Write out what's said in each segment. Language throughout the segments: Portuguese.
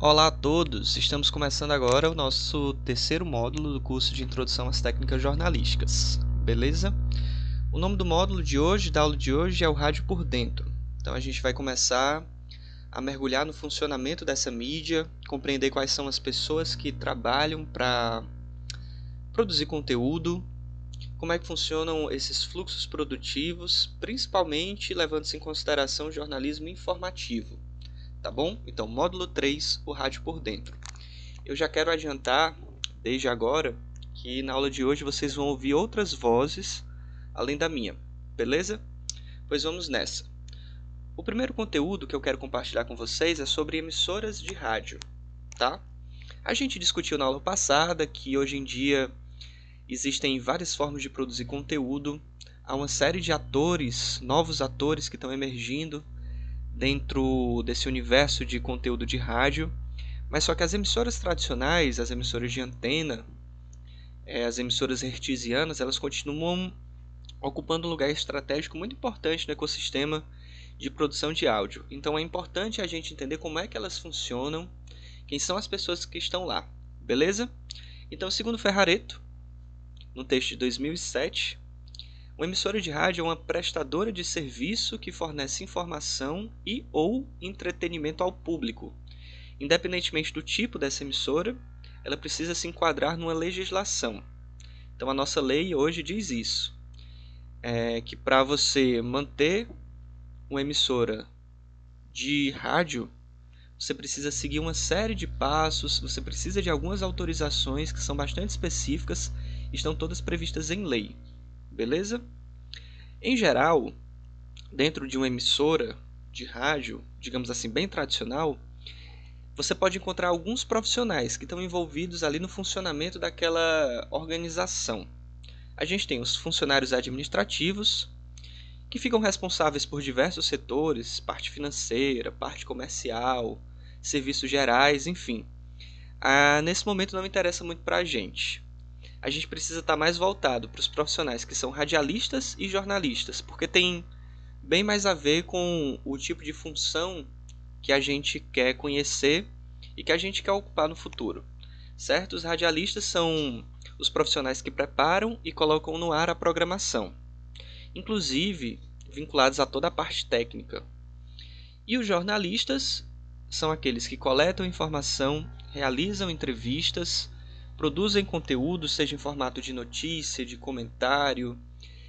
Olá a todos! Estamos começando agora o nosso terceiro módulo do curso de Introdução às Técnicas Jornalísticas, beleza? O nome do módulo de hoje, da aula de hoje, é o Rádio por Dentro. Então a gente vai começar a mergulhar no funcionamento dessa mídia, compreender quais são as pessoas que trabalham para produzir conteúdo, como é que funcionam esses fluxos produtivos, principalmente levando-se em consideração o jornalismo informativo tá bom? Então, módulo 3, o rádio por dentro. Eu já quero adiantar, desde agora, que na aula de hoje vocês vão ouvir outras vozes além da minha, beleza? Pois vamos nessa. O primeiro conteúdo que eu quero compartilhar com vocês é sobre emissoras de rádio, tá? A gente discutiu na aula passada que hoje em dia existem várias formas de produzir conteúdo, há uma série de atores, novos atores que estão emergindo dentro desse universo de conteúdo de rádio, mas só que as emissoras tradicionais, as emissoras de antena, é, as emissoras hertzianas, elas continuam ocupando um lugar estratégico muito importante no ecossistema de produção de áudio. Então é importante a gente entender como é que elas funcionam, quem são as pessoas que estão lá, beleza? Então, segundo Ferrareto, no texto de 2007, uma emissora de rádio é uma prestadora de serviço que fornece informação e ou entretenimento ao público. Independentemente do tipo dessa emissora, ela precisa se enquadrar numa legislação. Então a nossa lei hoje diz isso. É que para você manter uma emissora de rádio, você precisa seguir uma série de passos, você precisa de algumas autorizações que são bastante específicas, estão todas previstas em lei. Beleza? Em geral, dentro de uma emissora de rádio, digamos assim, bem tradicional, você pode encontrar alguns profissionais que estão envolvidos ali no funcionamento daquela organização. A gente tem os funcionários administrativos, que ficam responsáveis por diversos setores, parte financeira, parte comercial, serviços gerais, enfim. Ah, nesse momento não interessa muito para a gente a gente precisa estar tá mais voltado para os profissionais que são radialistas e jornalistas, porque tem bem mais a ver com o tipo de função que a gente quer conhecer e que a gente quer ocupar no futuro. Certo? Os radialistas são os profissionais que preparam e colocam no ar a programação, inclusive vinculados a toda a parte técnica. E os jornalistas são aqueles que coletam informação, realizam entrevistas, produzem conteúdo, seja em formato de notícia, de comentário,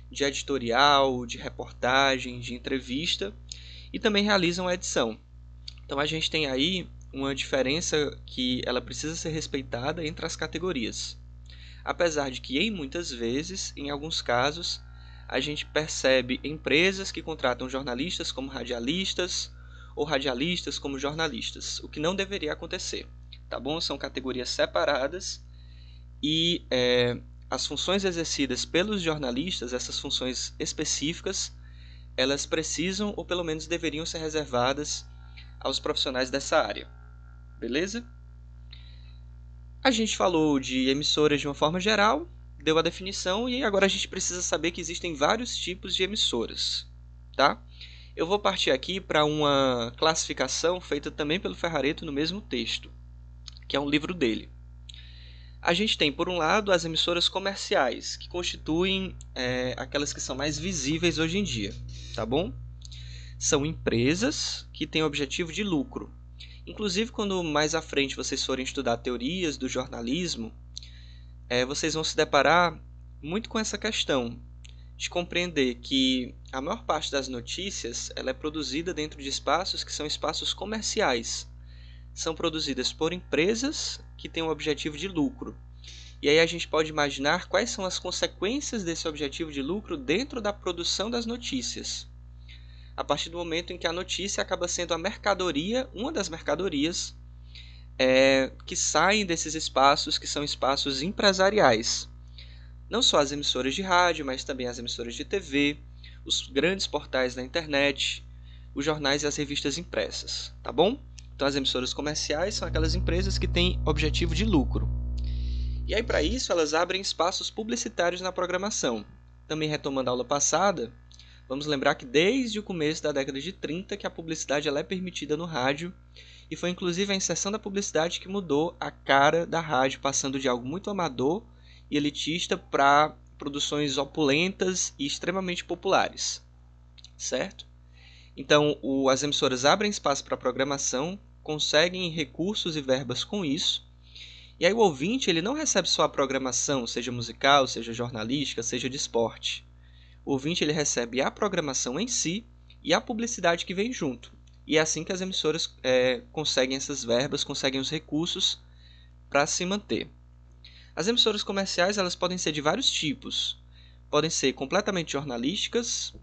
de editorial, de reportagem, de entrevista, e também realizam a edição. Então a gente tem aí uma diferença que ela precisa ser respeitada entre as categorias. Apesar de que em muitas vezes, em alguns casos, a gente percebe empresas que contratam jornalistas como radialistas ou radialistas como jornalistas, o que não deveria acontecer. Tá bom? São categorias separadas e é, as funções exercidas pelos jornalistas, essas funções específicas, elas precisam ou pelo menos deveriam ser reservadas aos profissionais dessa área. Beleza? A gente falou de emissoras de uma forma geral, deu a definição e agora a gente precisa saber que existem vários tipos de emissoras, tá? Eu vou partir aqui para uma classificação feita também pelo Ferrareto no mesmo texto, que é um livro dele. A gente tem, por um lado, as emissoras comerciais, que constituem é, aquelas que são mais visíveis hoje em dia, tá bom? São empresas que têm objetivo de lucro. Inclusive, quando mais à frente vocês forem estudar teorias do jornalismo, é, vocês vão se deparar muito com essa questão de compreender que a maior parte das notícias ela é produzida dentro de espaços que são espaços comerciais. São produzidas por empresas que tem um objetivo de lucro. E aí a gente pode imaginar quais são as consequências desse objetivo de lucro dentro da produção das notícias. A partir do momento em que a notícia acaba sendo a mercadoria, uma das mercadorias é, que saem desses espaços que são espaços empresariais. Não só as emissoras de rádio, mas também as emissoras de TV, os grandes portais da internet, os jornais e as revistas impressas, tá bom? Então, as emissoras comerciais são aquelas empresas que têm objetivo de lucro. E aí, para isso, elas abrem espaços publicitários na programação. Também retomando a aula passada, Vamos lembrar que desde o começo da década de 30 que a publicidade ela é permitida no rádio e foi inclusive a inserção da publicidade que mudou a cara da rádio, passando de algo muito amador e elitista para produções opulentas e extremamente populares, certo? Então, o, as emissoras abrem espaço para programação, conseguem recursos e verbas com isso, e aí o ouvinte ele não recebe só a programação, seja musical, seja jornalística, seja de esporte o ouvinte ele recebe a programação em si e a publicidade que vem junto. E é assim que as emissoras é, conseguem essas verbas, conseguem os recursos para se manter. As emissoras comerciais elas podem ser de vários tipos. Podem ser completamente jornalísticas,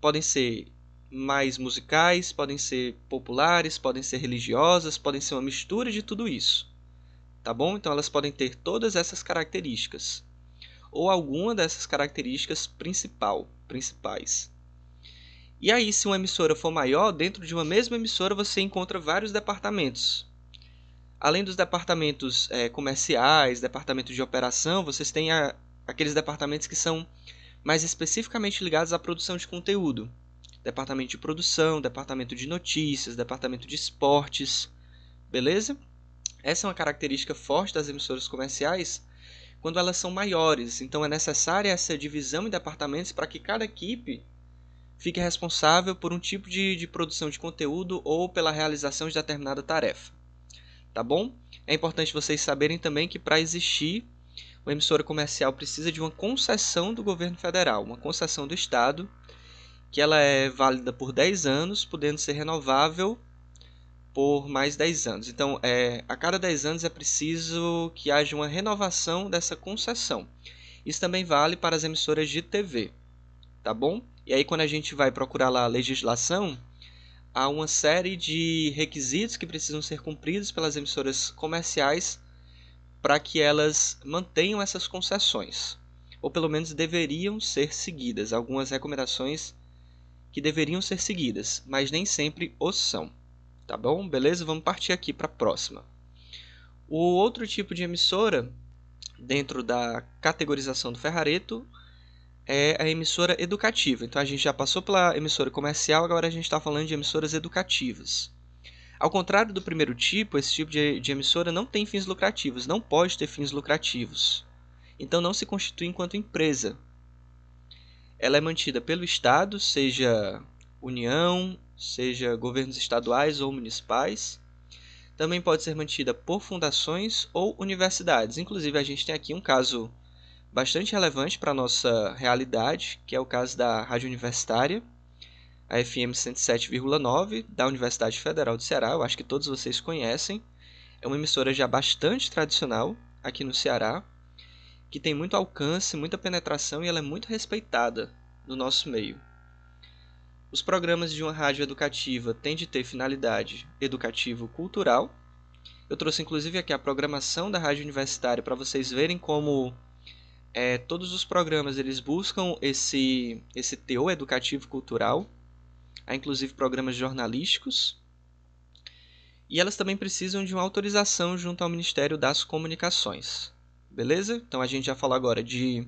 podem ser mais musicais, podem ser populares, podem ser religiosas, podem ser uma mistura de tudo isso. Tá bom? Então elas podem ter todas essas características ou alguma dessas características principal, principais. E aí, se uma emissora for maior, dentro de uma mesma emissora você encontra vários departamentos. Além dos departamentos é, comerciais, departamentos de operação, vocês têm a, aqueles departamentos que são mais especificamente ligados à produção de conteúdo. Departamento de produção, departamento de notícias, departamento de esportes, beleza? Essa é uma característica forte das emissoras comerciais quando elas são maiores. Então é necessária essa divisão em departamentos para que cada equipe fique responsável por um tipo de, de produção de conteúdo ou pela realização de determinada tarefa. Tá bom? É importante vocês saberem também que para existir uma emissora comercial precisa de uma concessão do governo federal, uma concessão do Estado, que ela é válida por 10 anos, podendo ser renovável por mais 10 anos. Então, é, a cada 10 anos é preciso que haja uma renovação dessa concessão. Isso também vale para as emissoras de TV, tá bom? E aí, quando a gente vai procurar lá a legislação, há uma série de requisitos que precisam ser cumpridos pelas emissoras comerciais para que elas mantenham essas concessões, ou pelo menos deveriam ser seguidas. Algumas recomendações que deveriam ser seguidas, mas nem sempre o são. Tá bom? Beleza? Vamos partir aqui para a próxima. O outro tipo de emissora, dentro da categorização do Ferrareto, é a emissora educativa. Então a gente já passou pela emissora comercial, agora a gente está falando de emissoras educativas. Ao contrário do primeiro tipo, esse tipo de, de, emissora não tem fins lucrativos, não pode ter fins lucrativos. Então não se constitui enquanto empresa. Ela é mantida pelo Estado, seja União, seja governos estaduais ou municipais. Também pode ser mantida por fundações ou universidades. Inclusive, a gente tem aqui um caso bastante relevante para a nossa realidade, que é o caso da Rádio Universitária, a FM 107,9 da Universidade Federal do Ceará. Eu acho que todos vocês conhecem. É uma emissora já bastante tradicional aqui no Ceará, que tem muito alcance, muita penetração e ela é muito respeitada no nosso meio. Os programas de uma rádio educativa têm de ter finalidade educativo-cultural. Eu trouxe inclusive aqui a programação da rádio universitária para vocês verem como é, todos os programas eles buscam esse, esse teor educativo-cultural. Há inclusive programas jornalísticos. E elas também precisam de uma autorização junto ao Ministério das Comunicações. Beleza? Então a gente já falou agora de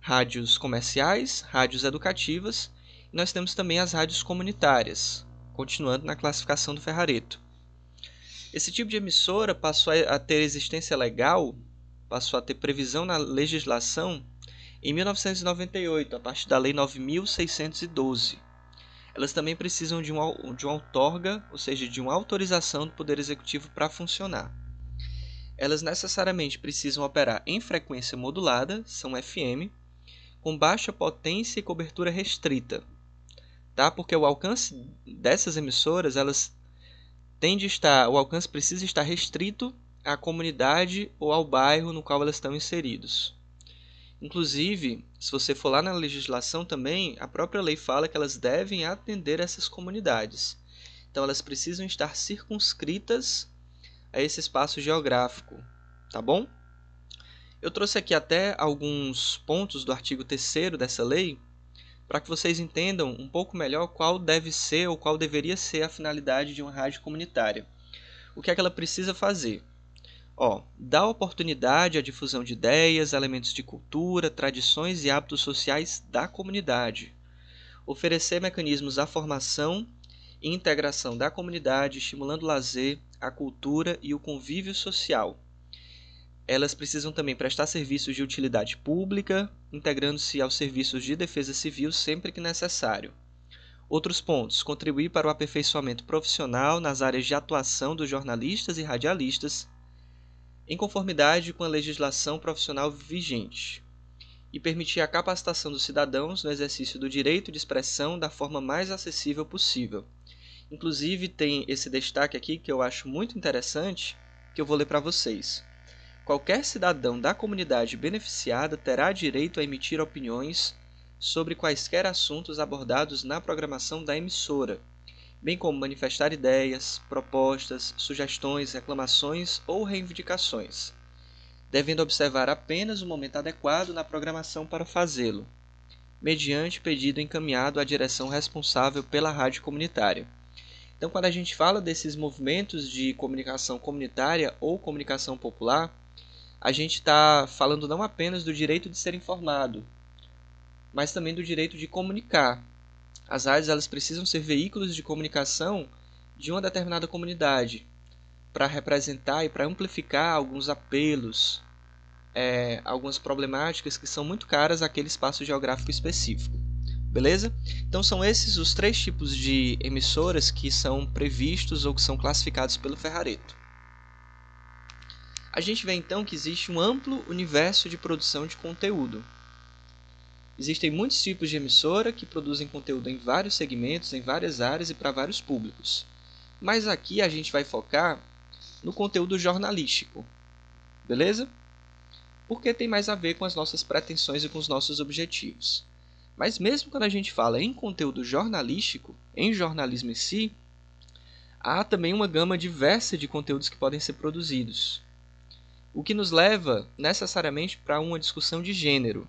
rádios comerciais, rádios educativas nós temos também as rádios comunitárias, continuando na classificação do Ferrareto. Esse tipo de emissora passou a ter existência legal, passou a ter previsão na legislação em 1998, a partir da Lei 9612. Elas também precisam de, um, de uma outorga, ou seja, de uma autorização do Poder Executivo para funcionar. Elas necessariamente precisam operar em frequência modulada, são FM, com baixa potência e cobertura restrita, tá? Porque o alcance dessas emissoras, elas tende estar, o alcance precisa estar restrito à comunidade ou ao bairro no qual elas estão inseridos. Inclusive, se você for lá na legislação também, a própria lei fala que elas devem atender essas comunidades. Então elas precisam estar circunscritas a esse espaço geográfico, tá bom? Eu trouxe aqui até alguns pontos do artigo 3 dessa lei para que vocês entendam um pouco melhor qual deve ser ou qual deveria ser a finalidade de uma rádio comunitária. O que é que ela precisa fazer? Ó, dá oportunidade à difusão de ideias, elementos de cultura, tradições e hábitos sociais da comunidade. oferecer mecanismos à formação integração da comunidade, estimulando o lazer, a cultura e o convívio social. Elas precisam também prestar serviços de utilidade pública, integrando-se aos serviços de defesa civil sempre que necessário. Outros pontos: contribuir para o aperfeiçoamento profissional nas áreas de atuação dos jornalistas e radialistas, em conformidade com a legislação profissional vigente, e permitir a capacitação dos cidadãos no exercício do direito de expressão da forma mais acessível possível. Inclusive, tem esse destaque aqui que eu acho muito interessante, que eu vou ler para vocês. Qualquer cidadão da comunidade beneficiada terá direito a emitir opiniões sobre quaisquer assuntos abordados na programação da emissora, bem como manifestar ideias, propostas, sugestões, reclamações ou reivindicações, devendo observar apenas o momento adequado na programação para fazê-lo, mediante pedido encaminhado à direção responsável pela rádio comunitária. Então, quando a gente fala desses movimentos de comunicação comunitária ou comunicação popular, a gente está falando não apenas do direito de ser informado, mas também do direito de comunicar. As rádios elas precisam ser veículos de comunicação de uma determinada comunidade para representar e para amplificar alguns apelos, é, algumas problemáticas que são muito caras àquele espaço geográfico específico. Beleza? Então são esses os três tipos de emissoras que são previstos ou que são classificados pelo Ferrareto. A gente vê então que existe um amplo universo de produção de conteúdo. Existem muitos tipos de emissora que produzem conteúdo em vários segmentos, em várias áreas e para vários públicos. Mas aqui a gente vai focar no conteúdo jornalístico. Beleza? Porque tem mais a ver com as nossas pretensões e com os nossos objetivos. Mas mesmo quando a gente fala em conteúdo jornalístico, em jornalismo em si, há também uma gama diversa de conteúdos que podem ser produzidos. O que nos leva necessariamente para uma discussão de gênero,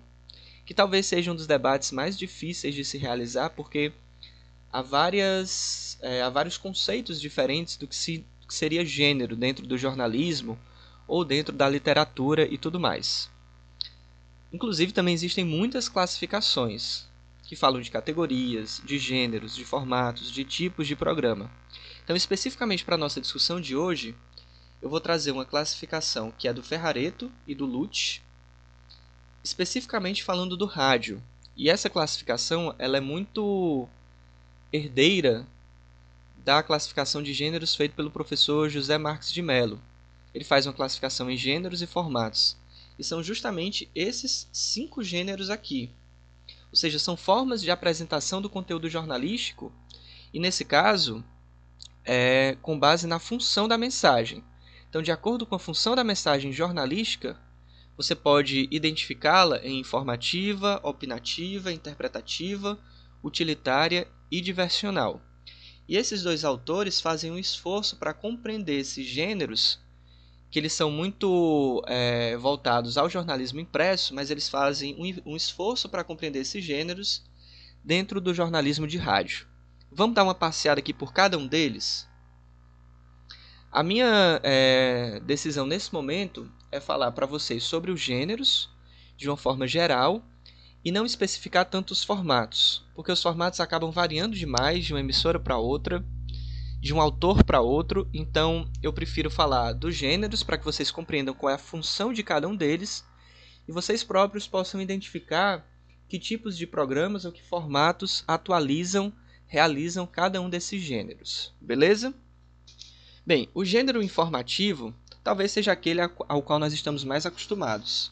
que talvez seja um dos debates mais difíceis de se realizar, porque há, várias, é, há vários conceitos diferentes do que, se, que seria gênero dentro do jornalismo ou dentro da literatura e tudo mais. Inclusive, também existem muitas classificações que falam de categorias, de gêneros, de formatos, de tipos de programa. Então, especificamente para a nossa discussão de hoje, eu vou trazer uma classificação que é do Ferrareto e do Lutz, especificamente falando do rádio. E essa classificação ela é muito herdeira da classificação de gêneros feita pelo professor José Marques de Mello. Ele faz uma classificação em gêneros e formatos. E são justamente esses cinco gêneros aqui. Ou seja, são formas de apresentação do conteúdo jornalístico, e nesse caso, é com base na função da mensagem. Então, de acordo com a função da mensagem jornalística, você pode identificá-la em informativa, opinativa, interpretativa, utilitária e diversional. E esses dois autores fazem um esforço para compreender esses gêneros que eles são muito é, voltados ao jornalismo impresso, mas eles fazem um, um esforço para compreender esses gêneros dentro do jornalismo de rádio. Vamos dar uma passeada aqui por cada um deles? A minha é, decisão nesse momento é falar para vocês sobre os gêneros de uma forma geral e não especificar tantos formatos, porque os formatos acabam variando demais de uma emissora para outra de um autor para outro, então eu prefiro falar dos gêneros para que vocês compreendam qual é a função de cada um deles e vocês próprios possam identificar que tipos de programas ou que formatos atualizam, realizam cada um desses gêneros. Beleza? Bem, o gênero informativo talvez seja aquele ao qual nós estamos mais acostumados.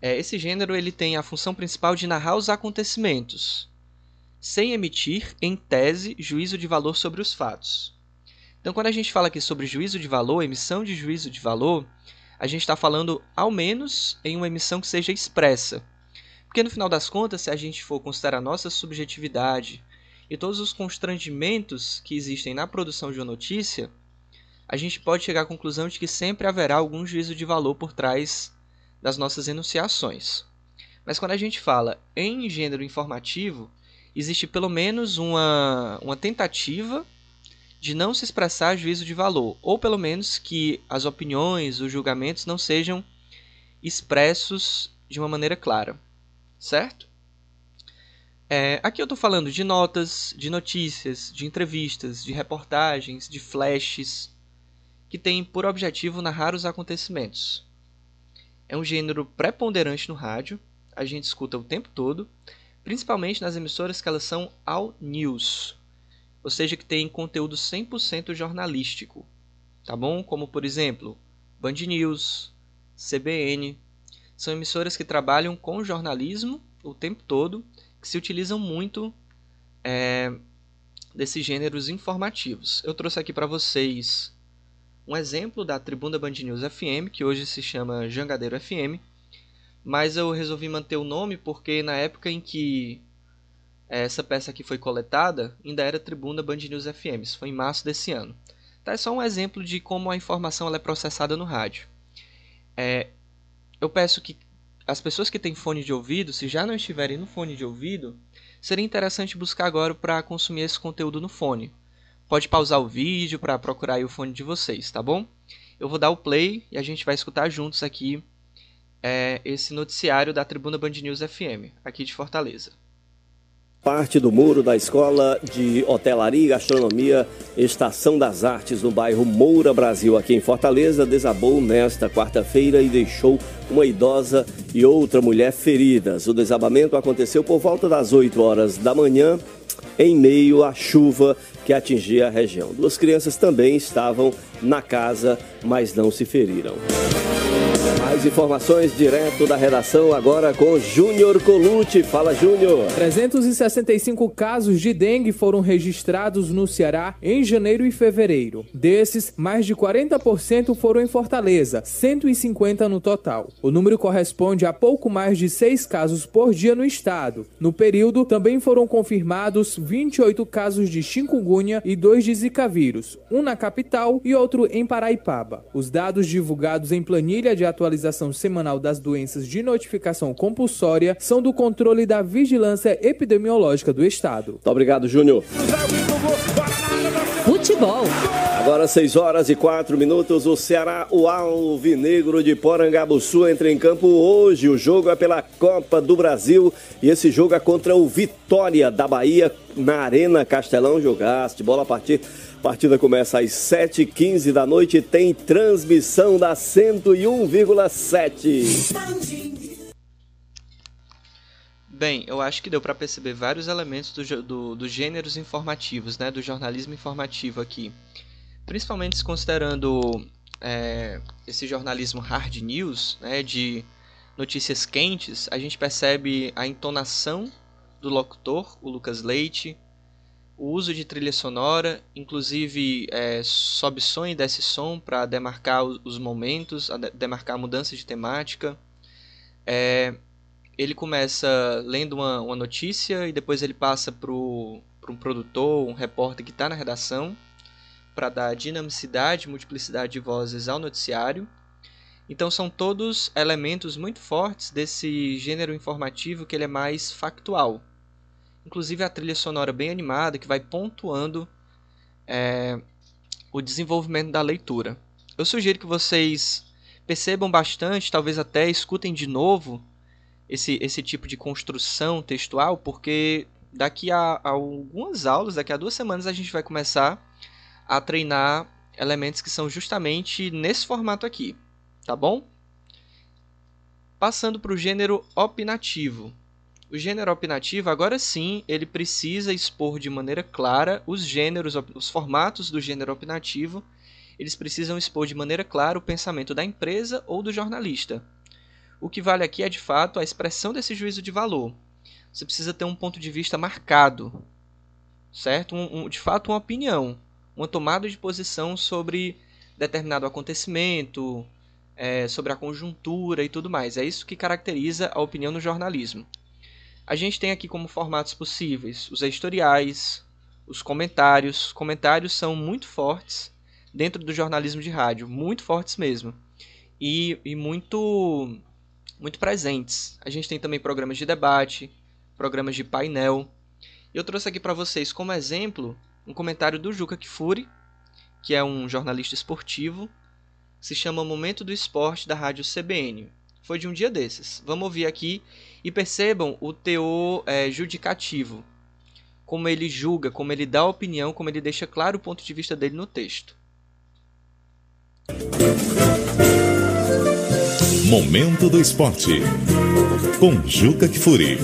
É, esse gênero ele tem a função principal de narrar os acontecimentos, sem emitir, em tese, juízo de valor sobre os fatos. Então, quando a gente fala aqui sobre juízo de valor, emissão de juízo de valor, a gente está falando ao menos em uma emissão que seja expressa. Porque no final das contas, se a gente for considerar a nossa subjetividade e todos os constrangimentos que existem na produção de uma notícia, a gente pode chegar à conclusão de que sempre haverá algum juízo de valor por trás das nossas enunciações. Mas quando a gente fala em gênero informativo, existe pelo menos uma, uma tentativa de não se expressar juízo de valor, ou pelo menos que as opiniões, os julgamentos não sejam expressos de uma maneira clara, certo? É, aqui eu estou falando de notas, de notícias, de entrevistas, de reportagens, de flashes, que têm por objetivo narrar os acontecimentos. É um gênero preponderante no rádio, a gente escuta o tempo todo, principalmente nas emissoras que elas são all news, ou seja, que tem conteúdo 100% jornalístico, tá bom? Como por exemplo, Band News, CBN, são emissoras que trabalham com jornalismo o tempo todo, que se utilizam muito é, desses gêneros informativos. Eu trouxe aqui para vocês um exemplo da Tribuna Band News FM, que hoje se chama Jangadeiro FM, mas eu resolvi manter o nome porque na época em que essa peça aqui foi coletada, ainda era Tribuna Band News FM, isso foi em março desse ano. Tá, é só um exemplo de como a informação é processada no rádio. É, eu peço que as pessoas que têm fone de ouvido, se já não estiverem no fone de ouvido, seria interessante buscar agora para consumir esse conteúdo no fone. Pode pausar o vídeo para procurar o fone de vocês, tá bom? Eu vou dar o play e a gente vai escutar juntos aqui é, esse noticiário da Tribuna Band News FM, aqui de Fortaleza. Parte do muro da Escola de Hotelaria e Gastronomia Estação das Artes, no bairro Moura Brasil, aqui em Fortaleza, desabou nesta quarta-feira e deixou uma idosa e outra mulher feridas. O desabamento aconteceu por volta das 8 horas da manhã, em meio à chuva que atingia a região. Duas crianças também estavam na casa, mas não se feriram. Mais informações direto da redação agora com Júnior Colucci. Fala, Júnior. 365 casos de dengue foram registrados no Ceará em janeiro e fevereiro. Desses, mais de 40% foram em Fortaleza, 150 no total. O número corresponde a pouco mais de 6 casos por dia no estado. No período, também foram confirmados 28 casos de chikungunya e 2 de zika vírus, um na capital e outro em Paraipaba. Os dados divulgados em planilha de atualização semanal das doenças de notificação compulsória são do controle da Vigilância Epidemiológica do Estado. Muito obrigado, Júnior. Futebol. Agora 6 horas e 4 minutos, o Ceará, o Alvinegro de Porangabuçu entra em campo hoje. O jogo é pela Copa do Brasil e esse jogo é contra o Vitória da Bahia na Arena Castelão. Jogaste, bola a partir partida começa às 7h15 da noite e tem transmissão da 101,7. Bem, eu acho que deu para perceber vários elementos dos do, do gêneros informativos, né, do jornalismo informativo aqui. Principalmente considerando é, esse jornalismo hard news, né, de notícias quentes, a gente percebe a entonação do locutor, o Lucas Leite, o uso de trilha sonora, inclusive é, sobe som e desce som para demarcar os momentos, demarcar a mudança de temática. É, ele começa lendo uma, uma, notícia e depois ele passa para um produtor, um repórter que está na redação, para dar dinamicidade, multiplicidade de vozes ao noticiário. Então são todos elementos muito fortes desse gênero informativo que ele é mais factual inclusive a trilha sonora bem animada que vai pontuando é, o desenvolvimento da leitura. Eu sugiro que vocês percebam bastante, talvez até escutem de novo esse, esse tipo de construção textual, porque daqui a, a algumas aulas, daqui a duas semanas, a gente vai começar a treinar elementos que são justamente nesse formato aqui, tá bom? Passando para o gênero opinativo. O gênero opinativo, agora sim, ele precisa expor de maneira clara os gêneros, os formatos do gênero opinativo. Eles precisam expor de maneira clara o pensamento da empresa ou do jornalista. O que vale aqui é de fato a expressão desse juízo de valor. Você precisa ter um ponto de vista marcado, certo? Um, um, de fato, uma opinião, uma tomada de posição sobre determinado acontecimento, é, sobre a conjuntura e tudo mais. É isso que caracteriza a opinião no jornalismo. A gente tem aqui como formatos possíveis os editoriais, os comentários. Comentários são muito fortes dentro do jornalismo de rádio, muito fortes mesmo. E, e muito, muito presentes. A gente tem também programas de debate, programas de painel. Eu trouxe aqui para vocês como exemplo um comentário do Juca Kifuri, que é um jornalista esportivo, se chama Momento do Esporte da Rádio CBN. Foi de um dia desses. Vamos ouvir aqui e percebam o teor é, judicativo. Como ele julga, como ele dá opinião, como ele deixa claro o ponto de vista dele no texto. Momento do Esporte com Juca Kfouri.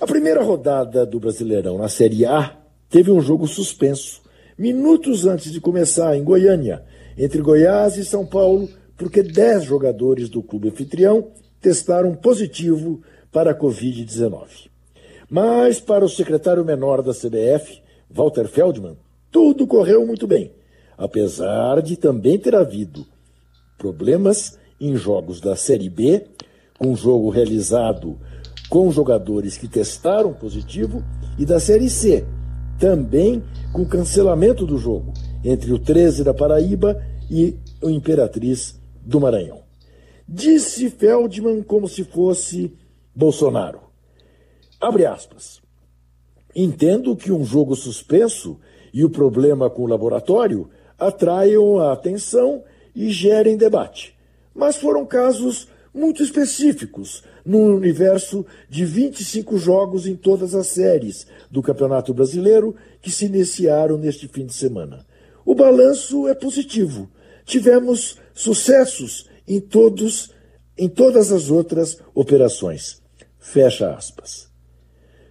A primeira rodada do Brasileirão na Série A teve um jogo suspenso, minutos antes de começar, em Goiânia, entre Goiás e São Paulo, porque 10 jogadores do clube anfitrião testaram positivo para a Covid-19. Mas, para o secretário menor da CBF, Walter Feldman, tudo correu muito bem, apesar de também ter havido problemas em jogos da Série B, com jogo realizado com jogadores que testaram positivo, e da Série C, também com cancelamento do jogo entre o 13 da Paraíba e o Imperatriz do Maranhão. Disse Feldman como se fosse Bolsonaro. Abre aspas. Entendo que um jogo suspenso e o problema com o laboratório atraiam a atenção e gerem debate. Mas foram casos muito específicos, num universo de 25 jogos em todas as séries do Campeonato Brasileiro que se iniciaram neste fim de semana. O balanço é positivo. Tivemos sucessos em todos em todas as outras operações. Fecha aspas.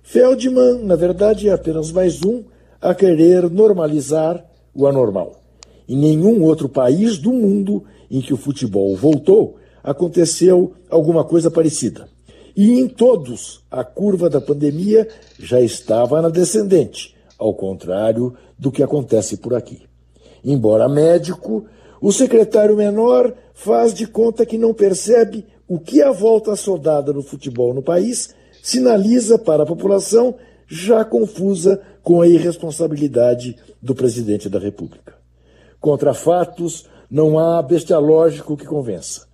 Feldman, na verdade, é apenas mais um a querer normalizar o anormal. Em nenhum outro país do mundo em que o futebol voltou aconteceu alguma coisa parecida. E em todos, a curva da pandemia já estava na descendente, ao contrário do que acontece por aqui. Embora médico, o secretário menor faz de conta que não percebe o que a volta soldada no futebol no país sinaliza para a população já confusa com a irresponsabilidade do presidente da República. Contra fatos, não há bestialógico que convença.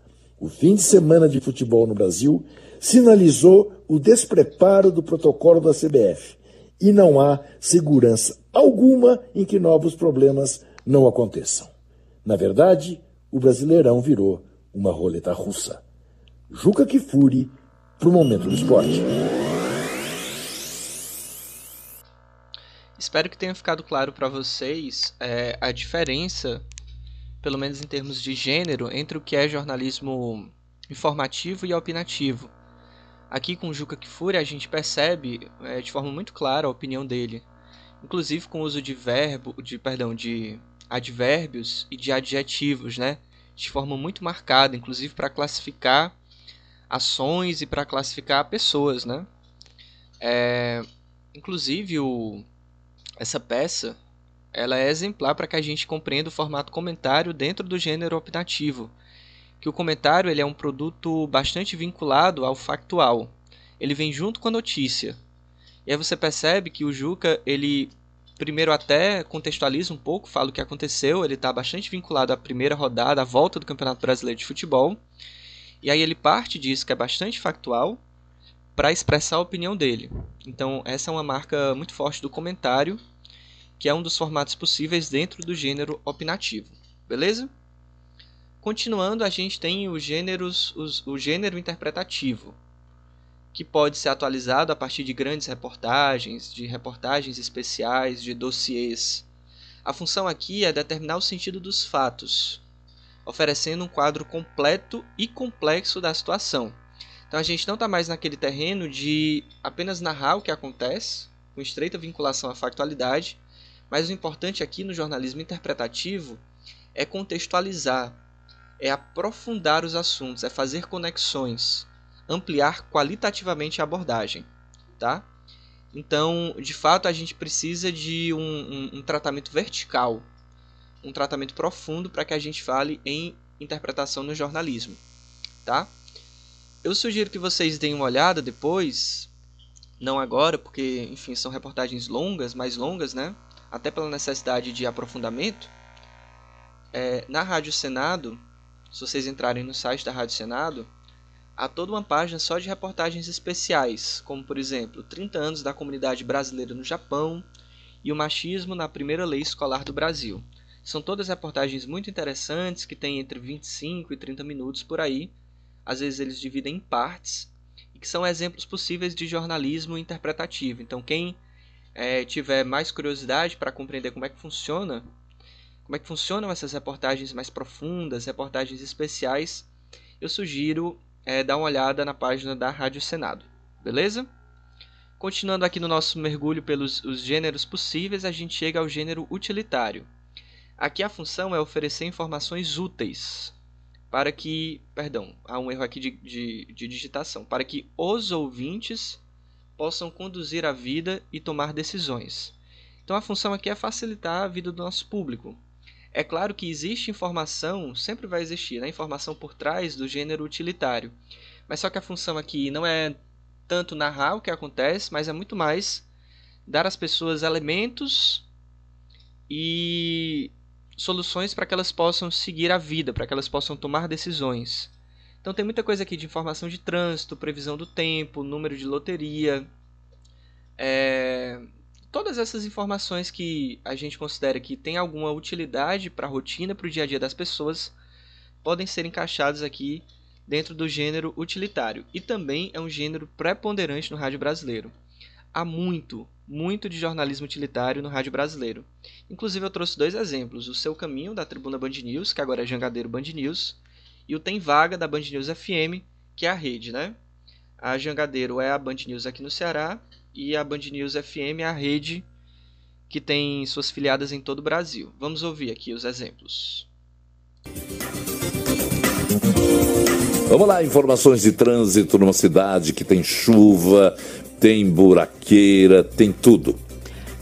O fim de semana de futebol no Brasil sinalizou o despreparo do protocolo da CBF e não há segurança alguma em que novos problemas não aconteçam. Na verdade, o Brasileirão virou uma roleta russa. Juca Kifuri para o Momento do Esporte. Espero que tenha ficado claro para vocês é, a diferença, pelo menos em termos de gênero, entre o que é jornalismo informativo e opinativo. Aqui com Juca Kifuri a gente percebe é, de forma muito clara a opinião dele, inclusive com o uso de verbo, de perdão, de advérbios e de adjetivos, né? De forma muito marcada, inclusive para classificar ações e para classificar pessoas, né? É, inclusive o, essa peça ela é exemplar para que a gente compreenda o formato comentário dentro do gênero opinativo, que o comentário ele é um produto bastante vinculado ao factual. Ele vem junto com a notícia. E aí você percebe que o Juca ele primeiro até contextualiza um pouco, fala o que aconteceu, ele está bastante vinculado à primeira rodada, à volta do Campeonato Brasileiro de Futebol. E aí ele parte disso, que é bastante factual, para expressar a opinião dele. Então, essa é uma marca muito forte do comentário, que é um dos formatos possíveis dentro do gênero opinativo. Beleza? Continuando, a gente tem os gêneros, os, o gênero interpretativo, que pode ser atualizado a partir de grandes reportagens, de reportagens especiais, de dossiês. A função aqui é determinar o sentido dos fatos, oferecendo um quadro completo e complexo da situação. Então a gente não está mais naquele terreno de apenas narrar o que acontece, com estreita vinculação à factualidade, mas o importante aqui no jornalismo interpretativo é contextualizar, é aprofundar os assuntos, é fazer conexões, ampliar qualitativamente a abordagem. Tá? Então, de fato, a gente precisa de um, um, um tratamento vertical um tratamento profundo para que a gente fale em interpretação no jornalismo, tá? Eu sugiro que vocês deem uma olhada depois, não agora, porque, enfim, são reportagens longas, mais longas, né? Até pela necessidade de aprofundamento. É, na Rádio Senado, se vocês entrarem no site da Rádio Senado, há toda uma página só de reportagens especiais, como por exemplo, 30 anos da comunidade brasileira no Japão, e o machismo na primeira lei escolar do Brasil. São todas reportagens muito interessantes que têm entre 25 e 30 minutos por aí. Às vezes eles dividem em partes e que são exemplos possíveis de jornalismo interpretativo. Então quem é, tiver mais curiosidade para compreender como é que funciona, como é que funcionam essas reportagens mais profundas, reportagens especiais, eu sugiro é, dar uma olhada na página da Rádio Senado, beleza? Continuando aqui no nosso mergulho pelos os gêneros possíveis, a gente chega ao gênero utilitário. Aqui a função é oferecer informações úteis para que, perdão, há um erro aqui de, de, de digitação, para que os ouvintes possam conduzir a vida e tomar decisões. Então a função aqui é facilitar a vida do nosso público. É claro que existe informação, sempre vai existir, né? informação por trás do gênero utilitário. Mas só que a função aqui não é tanto narrar o que acontece, mas é muito mais dar às pessoas elementos e soluções para que elas possam seguir a vida, para que elas possam tomar decisões. Então tem muita coisa aqui de informação de trânsito, previsão do tempo, número de loteria, é... todas essas informações que a gente considera que tem alguma utilidade para a rotina, para o dia a dia das pessoas, podem ser encaixadas aqui dentro do gênero utilitário e também é um gênero preponderante no rádio brasileiro. Há muito, muito de jornalismo utilitário no rádio brasileiro. Inclusive eu trouxe dois exemplos, o Seu Caminho da Tribuna Band News, que agora é Jangadeiro Band News, e o Tem Vaga da Band News FM, que é a rede, né? A Jangadeiro é a Band News aqui no Ceará e a Band News FM é a rede que tem suas filiadas em todo o Brasil. Vamos ouvir aqui os exemplos. Vamos lá, informações de trânsito numa cidade que tem chuva, tem buraqueira, tem tudo.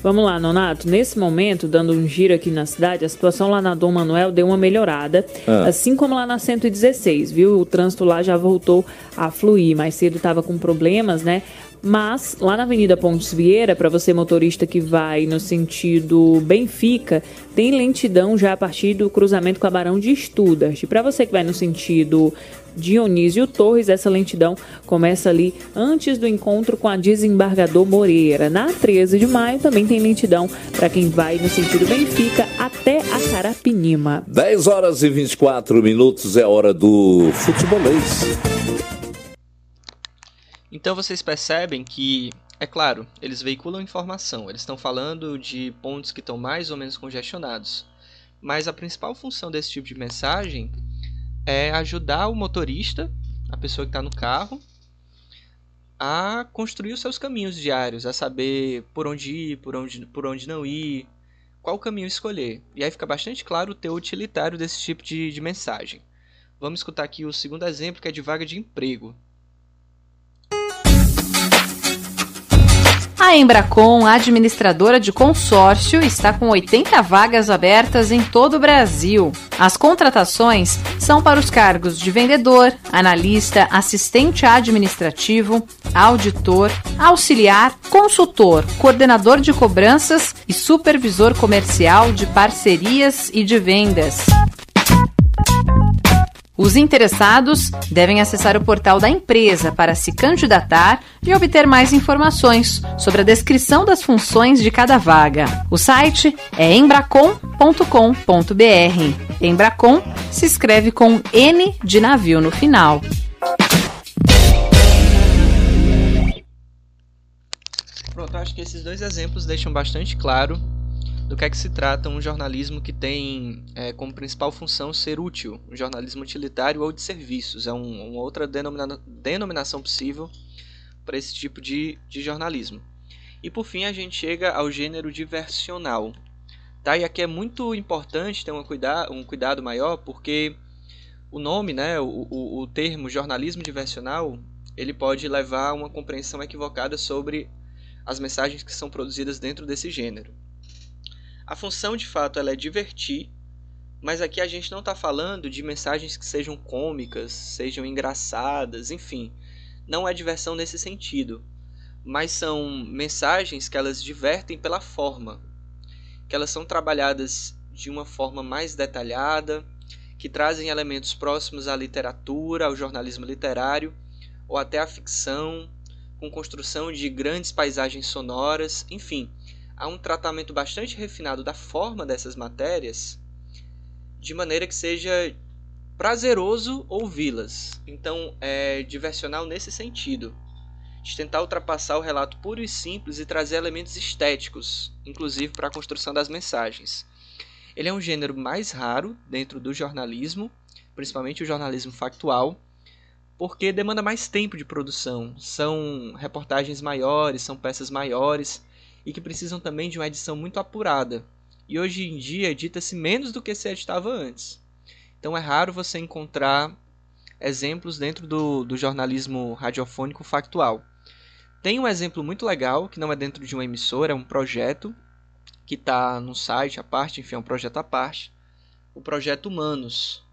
Vamos lá, Nonato. Nesse momento, dando um giro aqui na cidade, a situação lá na Dom Manuel deu uma melhorada, ah. assim como lá na 116, viu? O trânsito lá já voltou a fluir. Mais cedo estava com problemas, né? Mas lá na Avenida Pontes Vieira, para você motorista que vai no sentido Benfica, tem lentidão já a partir do cruzamento com a Barão de Estudas. E para você que vai no sentido Dionísio Torres, essa lentidão começa ali antes do encontro com a desembargador Moreira. Na 13 de maio também tem lentidão para quem vai no sentido Benfica até a Carapinima. 10 horas e 24 minutos é hora do futebolês. Então vocês percebem que, é claro, eles veiculam informação, eles estão falando de pontos que estão mais ou menos congestionados. Mas a principal função desse tipo de mensagem é ajudar o motorista, a pessoa que está no carro, a construir os seus caminhos diários, a saber por onde ir, por onde, por onde não ir, qual caminho escolher. E aí fica bastante claro o teu utilitário desse tipo de, de mensagem. Vamos escutar aqui o segundo exemplo, que é de vaga de emprego. A Embracon, administradora de consórcio, está com 80 vagas abertas em todo o Brasil. As contratações são para os cargos de vendedor, analista, assistente administrativo, auditor, auxiliar, consultor, coordenador de cobranças e supervisor comercial de parcerias e de vendas. Os interessados devem acessar o portal da empresa para se candidatar e obter mais informações sobre a descrição das funções de cada vaga. O site é embracom.com.br. Embracom se escreve com N de navio no final. Pronto, acho que esses dois exemplos deixam bastante claro do que é que se trata um jornalismo que tem é, como principal função ser útil, um jornalismo utilitário ou de serviços, é um, uma outra denomina denominação possível para esse tipo de, de jornalismo. E por fim a gente chega ao gênero diversional. Tá? E aqui é muito importante ter uma cuida um cuidado maior, porque o nome, né, o, o, o termo jornalismo diversional, ele pode levar a uma compreensão equivocada sobre as mensagens que são produzidas dentro desse gênero. A função de fato ela é divertir, mas aqui a gente não está falando de mensagens que sejam cômicas, sejam engraçadas, enfim. Não é diversão nesse sentido, mas são mensagens que elas divertem pela forma, que elas são trabalhadas de uma forma mais detalhada, que trazem elementos próximos à literatura, ao jornalismo literário ou até à ficção, com construção de grandes paisagens sonoras, enfim há um tratamento bastante refinado da forma dessas matérias, de maneira que seja prazeroso ouvi-las. Então, é diversional nesse sentido, de tentar ultrapassar o relato puro e simples e trazer elementos estéticos, inclusive para a construção das mensagens. Ele é um gênero mais raro dentro do jornalismo, principalmente o jornalismo factual, porque demanda mais tempo de produção. São reportagens maiores, são peças maiores e que precisam também de uma edição muito apurada. E hoje em dia edita-se menos do que se editava antes. Então é raro você encontrar exemplos dentro do, do jornalismo radiofônico factual. Tem um exemplo muito legal, que não é dentro de uma emissora, é um projeto que está no site à parte, enfim, é um projeto à parte. O projeto Humanos,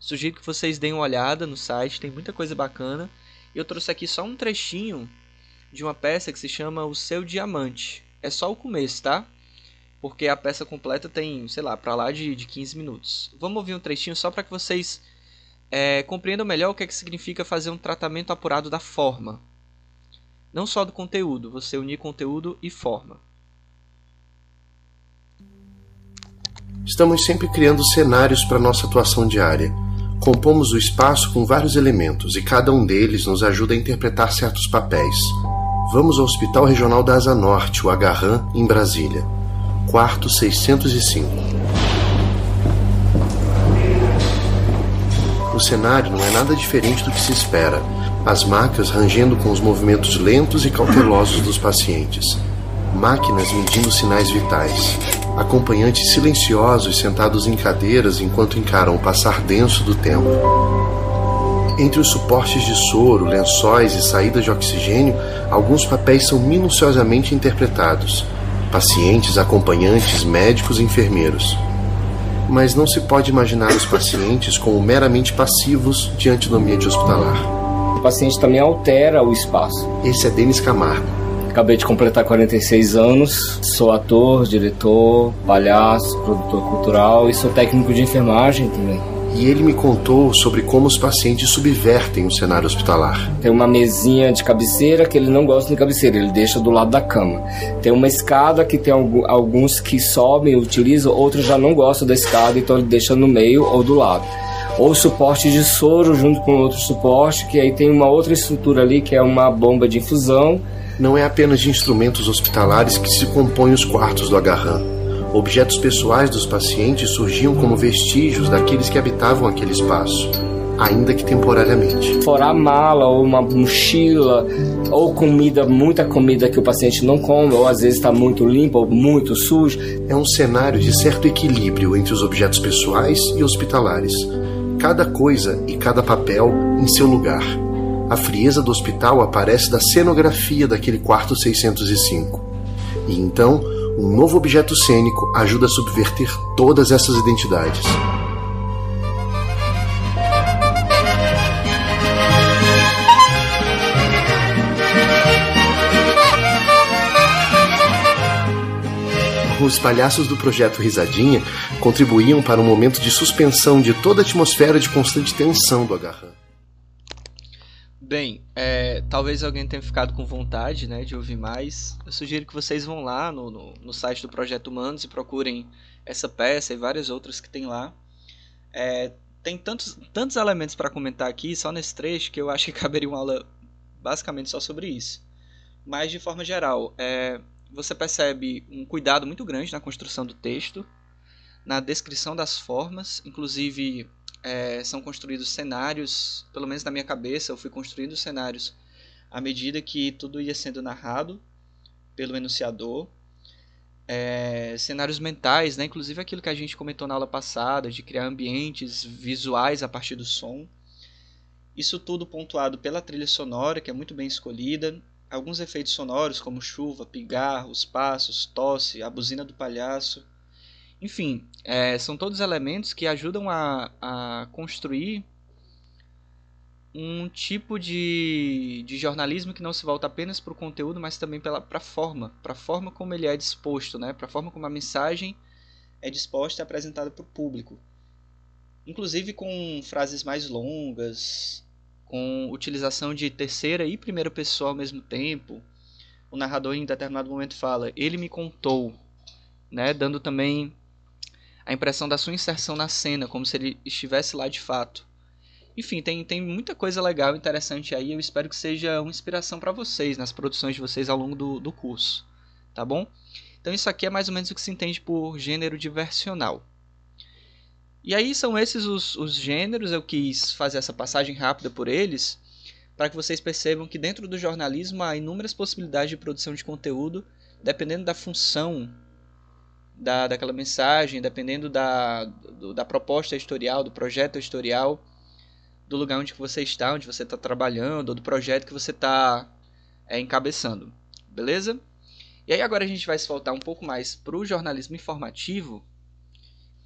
Sugiro que vocês deem uma olhada no site, tem muita coisa bacana. Eu trouxe aqui só um trechinho de uma peça que se chama O Seu Diamante. É só o começo, tá? Porque a peça completa tem, sei lá, para lá de, de 15 minutos. Vamos ouvir um trechinho só para que vocês é, compreendam melhor o que, é que significa fazer um tratamento apurado da forma. Não só do conteúdo, você unir conteúdo e forma. Estamos sempre criando cenários para nossa atuação diária Compomos o espaço com vários elementos e cada um deles nos ajuda a interpretar certos papéis. Vamos ao Hospital Regional da Asa Norte, o Agarran, em Brasília. Quarto 605. O cenário não é nada diferente do que se espera. As macas rangendo com os movimentos lentos e cautelosos dos pacientes. Máquinas medindo sinais vitais acompanhantes silenciosos sentados em cadeiras enquanto encaram o passar denso do tempo. Entre os suportes de soro, lençóis e saídas de oxigênio, alguns papéis são minuciosamente interpretados: pacientes, acompanhantes, médicos e enfermeiros. Mas não se pode imaginar os pacientes como meramente passivos diante do ambiente hospitalar. O paciente também altera o espaço. Esse é Denis Camargo Acabei de completar 46 anos, sou ator, diretor, palhaço, produtor cultural e sou técnico de enfermagem também. E ele me contou sobre como os pacientes subvertem o cenário hospitalar. Tem uma mesinha de cabeceira que ele não gosta de cabeceira, ele deixa do lado da cama. Tem uma escada que tem alguns que sobem, utilizam, outros já não gostam da escada, então ele deixa no meio ou do lado ou suporte de soro junto com outro suporte, que aí tem uma outra estrutura ali que é uma bomba de infusão não é apenas de instrumentos hospitalares que se compõem os quartos do Agarran. Objetos pessoais dos pacientes surgiam como vestígios daqueles que habitavam aquele espaço, ainda que temporariamente. Fora a mala ou uma mochila ou comida, muita comida que o paciente não come, ou às vezes está muito limpa ou muito sujo. É um cenário de certo equilíbrio entre os objetos pessoais e hospitalares. Cada coisa e cada papel em seu lugar a frieza do hospital aparece da cenografia daquele quarto 605. E então, um novo objeto cênico ajuda a subverter todas essas identidades. Os palhaços do projeto Risadinha contribuíam para um momento de suspensão de toda a atmosfera de constante tensão do agarrão. Bem, é, talvez alguém tenha ficado com vontade né, de ouvir mais. Eu sugiro que vocês vão lá no, no, no site do Projeto Humanos e procurem essa peça e várias outras que tem lá. É, tem tantos, tantos elementos para comentar aqui, só nesse trecho, que eu acho que caberia uma aula basicamente só sobre isso. Mas, de forma geral, é, você percebe um cuidado muito grande na construção do texto, na descrição das formas, inclusive é, são construídos cenários, pelo menos na minha cabeça, eu fui construindo cenários à medida que tudo ia sendo narrado pelo enunciador. É, cenários mentais, né? inclusive aquilo que a gente comentou na aula passada, de criar ambientes visuais a partir do som. Isso tudo pontuado pela trilha sonora, que é muito bem escolhida. Alguns efeitos sonoros, como chuva, pigarros, passos, tosse, a buzina do palhaço enfim, é, são todos elementos que ajudam a, a construir um tipo de, de jornalismo que não se volta apenas para o conteúdo, mas também para a forma, para a forma como ele é disposto, né? para a forma como a mensagem é disposta e apresentada para o público. Inclusive com frases mais longas, com utilização de terceira e primeira pessoa ao mesmo tempo, o narrador em determinado momento fala, ele me contou, né, dando também a impressão da sua inserção na cena, como se ele estivesse lá de fato. Enfim, tem, tem muita coisa legal e interessante aí. Eu espero que seja uma inspiração para vocês nas produções de vocês ao longo do, do curso. Tá bom? Então, isso aqui é mais ou menos o que se entende por gênero diversional. E aí são esses os, os gêneros. Eu quis fazer essa passagem rápida por eles para que vocês percebam que dentro do jornalismo há inúmeras possibilidades de produção de conteúdo, dependendo da função da, daquela mensagem, dependendo da, do, da proposta editorial, do projeto editorial, do lugar onde você está, onde você está trabalhando, ou do projeto que você está é, encabeçando. Beleza? E aí agora a gente vai se voltar um pouco mais para o jornalismo informativo,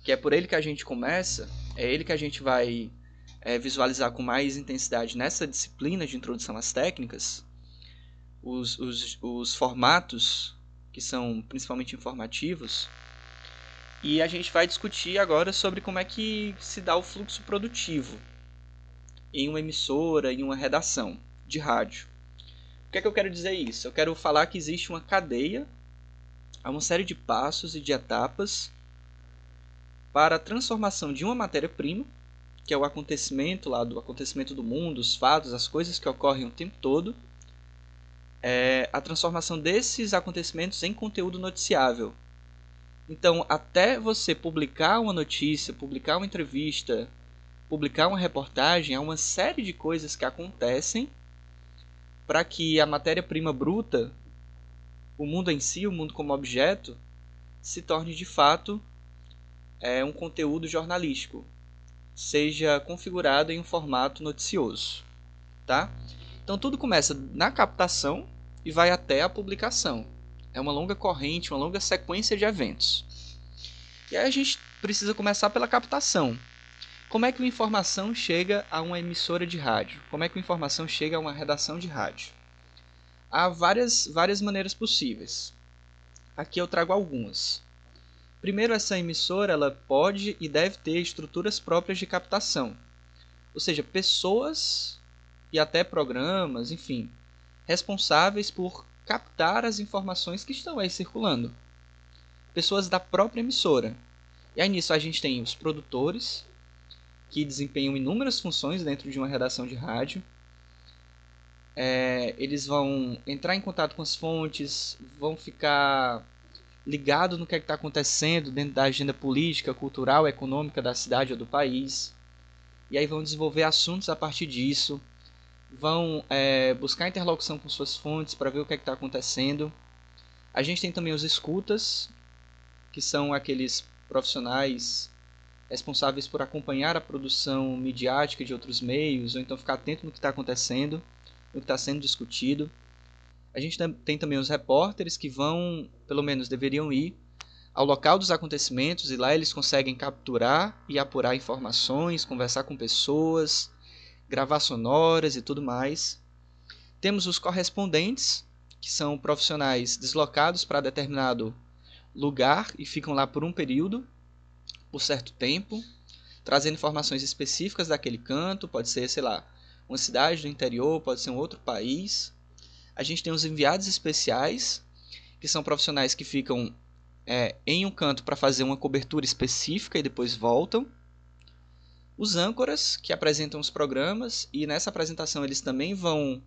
que é por ele que a gente começa, é ele que a gente vai é, visualizar com mais intensidade nessa disciplina de introdução às técnicas, os, os, os formatos que são principalmente informativos, e a gente vai discutir agora sobre como é que se dá o fluxo produtivo em uma emissora, em uma redação de rádio. O que é que eu quero dizer isso? Eu quero falar que existe uma cadeia, há uma série de passos e de etapas para a transformação de uma matéria-prima, que é o acontecimento lá do acontecimento do mundo, os fatos, as coisas que ocorrem o tempo todo, é a transformação desses acontecimentos em conteúdo noticiável, então, até você publicar uma notícia, publicar uma entrevista, publicar uma reportagem, há uma série de coisas que acontecem para que a matéria-prima bruta, o mundo em si, o mundo como objeto, se torne de fato é, um conteúdo jornalístico, seja configurado em um formato noticioso, tá? Então tudo começa na captação e vai até a publicação. É uma longa corrente, uma longa sequência de eventos. E aí a gente precisa começar pela captação. Como é que uma informação chega a uma emissora de rádio? Como é que uma informação chega a uma redação de rádio? Há várias, várias maneiras possíveis. Aqui eu trago algumas. Primeiro, essa emissora ela pode e deve ter estruturas próprias de captação, ou seja, pessoas e até programas, enfim, responsáveis por captar as informações que estão aí circulando. Pessoas da própria emissora. E aí nisso a gente tem os produtores, que desempenham inúmeras funções dentro de uma redação de rádio. É, eles vão entrar em contato com as fontes, vão ficar ligados no que é está acontecendo dentro da agenda política, cultural, econômica da cidade ou do país. E aí vão desenvolver assuntos a partir disso vão é, buscar interlocução com suas fontes para ver o que é está acontecendo. A gente tem também os escutas, que são aqueles profissionais responsáveis por acompanhar a produção midiática de outros meios, ou então ficar atento no que está acontecendo, no que está sendo discutido. A gente tem também os repórteres que vão, pelo menos deveriam ir, ao local dos acontecimentos e lá eles conseguem capturar e apurar informações, conversar com pessoas, gravar sonoras e tudo mais. Temos os correspondentes, que são profissionais deslocados para determinado lugar e ficam lá por um período, por certo tempo, trazendo informações específicas daquele canto, pode ser, sei lá, uma cidade do interior, pode ser um outro país. A gente tem os enviados especiais, que são profissionais que ficam é, em um canto para fazer uma cobertura específica e depois voltam os âncoras, que apresentam os programas, e nessa apresentação eles também vão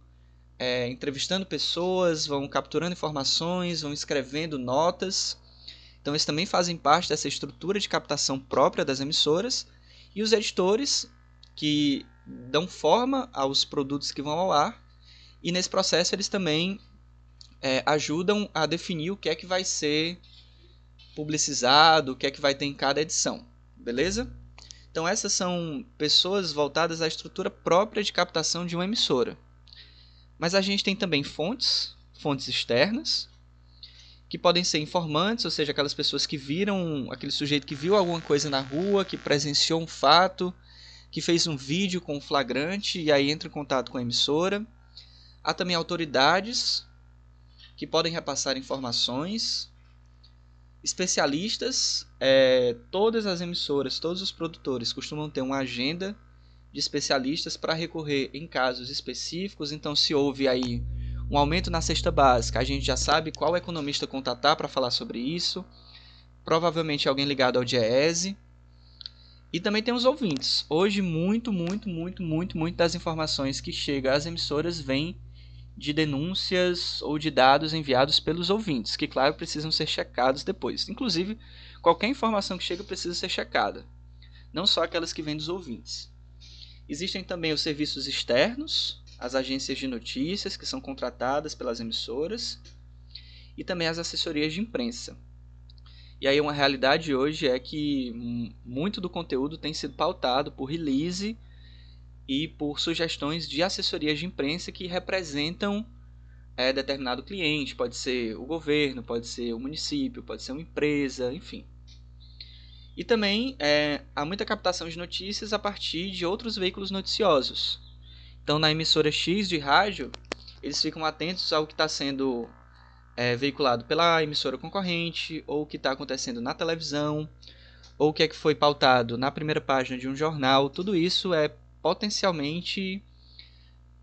é, entrevistando pessoas, vão capturando informações, vão escrevendo notas. Então, eles também fazem parte dessa estrutura de captação própria das emissoras. E os editores, que dão forma aos produtos que vão ao ar. E nesse processo, eles também é, ajudam a definir o que é que vai ser publicizado, o que é que vai ter em cada edição. Beleza? Então essas são pessoas voltadas à estrutura própria de captação de uma emissora. Mas a gente tem também fontes, fontes externas, que podem ser informantes, ou seja, aquelas pessoas que viram, aquele sujeito que viu alguma coisa na rua, que presenciou um fato, que fez um vídeo com um flagrante e aí entra em contato com a emissora. Há também autoridades que podem repassar informações Especialistas, é, todas as emissoras, todos os produtores costumam ter uma agenda de especialistas para recorrer em casos específicos. Então, se houve aí um aumento na cesta básica. A gente já sabe qual economista contatar para falar sobre isso. Provavelmente alguém ligado ao Diese. E também tem os ouvintes. Hoje, muito, muito, muito, muito, muito das informações que chegam às emissoras vêm de denúncias ou de dados enviados pelos ouvintes, que, claro, precisam ser checados depois. Inclusive, qualquer informação que chega precisa ser checada, não só aquelas que vêm dos ouvintes. Existem também os serviços externos, as agências de notícias que são contratadas pelas emissoras e também as assessorias de imprensa. E aí uma realidade hoje é que muito do conteúdo tem sido pautado por release e por sugestões de assessorias de imprensa que representam é, determinado cliente. Pode ser o governo, pode ser o município, pode ser uma empresa, enfim. E também é, há muita captação de notícias a partir de outros veículos noticiosos. Então, na emissora X de rádio, eles ficam atentos ao que está sendo é, veiculado pela emissora concorrente, ou o que está acontecendo na televisão, ou o que é que foi pautado na primeira página de um jornal. Tudo isso é potencialmente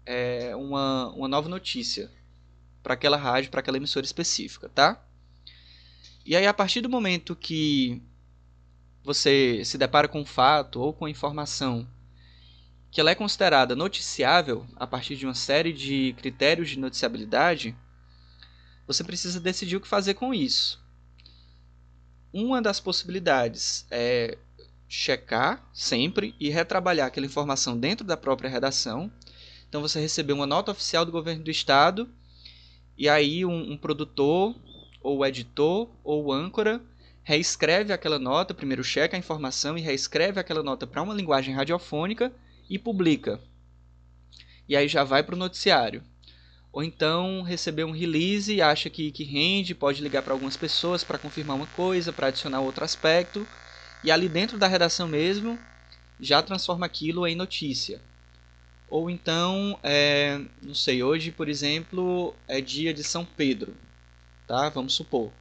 é, uma, uma nova notícia para aquela rádio, para aquela emissora específica, tá? E aí, a partir do momento que você se depara com um fato ou com informação que ela é considerada noticiável a partir de uma série de critérios de noticiabilidade, você precisa decidir o que fazer com isso. Uma das possibilidades é checar sempre e retrabalhar aquela informação dentro da própria redação. Então você recebeu uma nota oficial do governo do estado e aí um, um produtor ou editor ou âncora reescreve aquela nota, primeiro checa a informação e reescreve aquela nota para uma linguagem radiofônica e publica. E aí já vai para o noticiário. Ou então recebeu um release e acha que, que rende, pode ligar para algumas pessoas para confirmar uma coisa, para adicionar outro aspecto e ali dentro da redação mesmo já transforma aquilo em notícia. Ou então, é, não sei, hoje, por exemplo, é dia de São Pedro, tá? Vamos supor.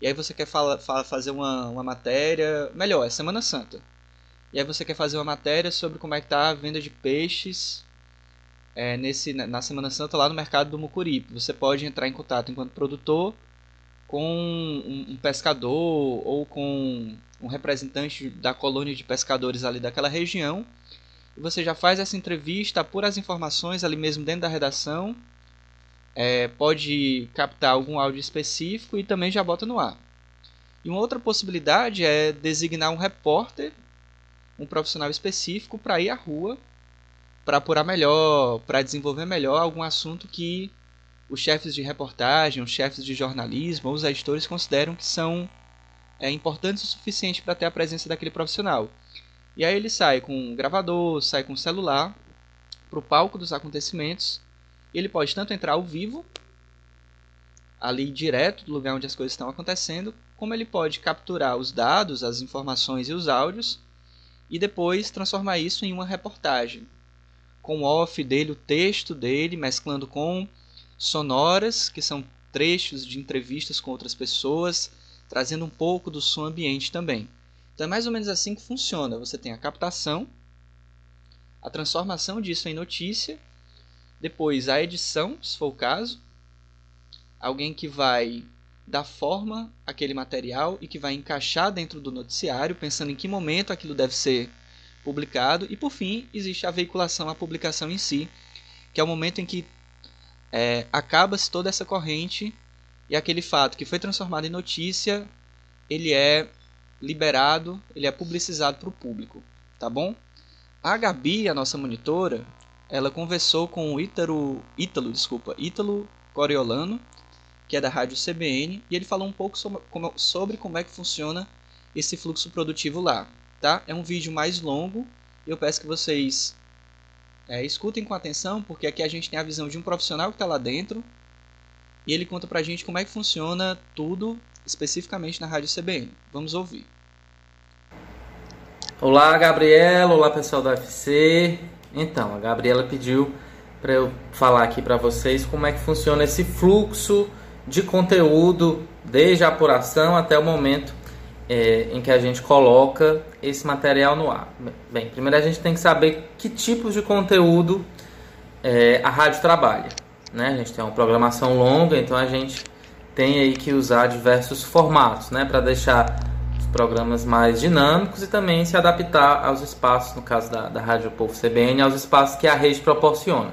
E aí você quer fala, fala, fazer uma, uma matéria, melhor, é Semana Santa. E aí você quer fazer uma matéria sobre como é que tá a venda de peixes é, nesse, na Semana Santa lá no mercado do Mucuripe. Você pode entrar em contato enquanto produtor com um, pescador ou com um representante da colônia de pescadores ali daquela região. E você já faz essa entrevista, apura as informações ali mesmo dentro da redação. É, pode captar algum áudio específico e também já bota no ar. E uma outra possibilidade é designar um repórter, um profissional específico, para ir à rua para apurar melhor, para desenvolver melhor algum assunto que os chefes de reportagem, os chefes de jornalismo, os editores consideram que são é importante o suficiente para ter a presença daquele profissional. E aí ele sai com um gravador, sai com um celular para o palco dos acontecimentos. Ele pode tanto entrar ao vivo, ali direto do lugar onde as coisas estão acontecendo, como ele pode capturar os dados, as informações e os áudios e depois transformar isso em uma reportagem. Com o off dele, o texto dele, mesclando com sonoras, que são trechos de entrevistas com outras pessoas, trazendo um pouco do som ambiente também. Então é mais ou menos assim que funciona. Você tem a captação, a transformação disso em notícia, depois a edição, se for o caso, alguém que vai dar forma àquele material e que vai encaixar dentro do noticiário, pensando em que momento aquilo deve ser publicado, e por fim existe a veiculação, a publicação em si, que é o momento em que é, acaba-se toda essa corrente e aquele fato que foi transformado em notícia, ele é liberado, ele é publicizado para o público, tá bom? A Gabi, a nossa monitora, ela conversou com o Ítalo, Ítalo, desculpa, Ítalo Coriolano, que é da rádio CBN, e ele falou um pouco sobre como, sobre como é que funciona esse fluxo produtivo lá, tá? É um vídeo mais longo, eu peço que vocês é, escutem com atenção, porque aqui a gente tem a visão de um profissional que está lá dentro, e ele conta pra gente como é que funciona tudo especificamente na Rádio CBN. Vamos ouvir. Olá, Gabriela. Olá, pessoal da UFC. Então, a Gabriela pediu para eu falar aqui para vocês como é que funciona esse fluxo de conteúdo desde a apuração até o momento é, em que a gente coloca esse material no ar. Bem, primeiro a gente tem que saber que tipos de conteúdo é, a rádio trabalha. né? A gente tem uma programação longa, então a gente tem aí que usar diversos formatos, né, para deixar os programas mais dinâmicos e também se adaptar aos espaços, no caso da, da Rádio Povo CBN, aos espaços que a rede proporciona.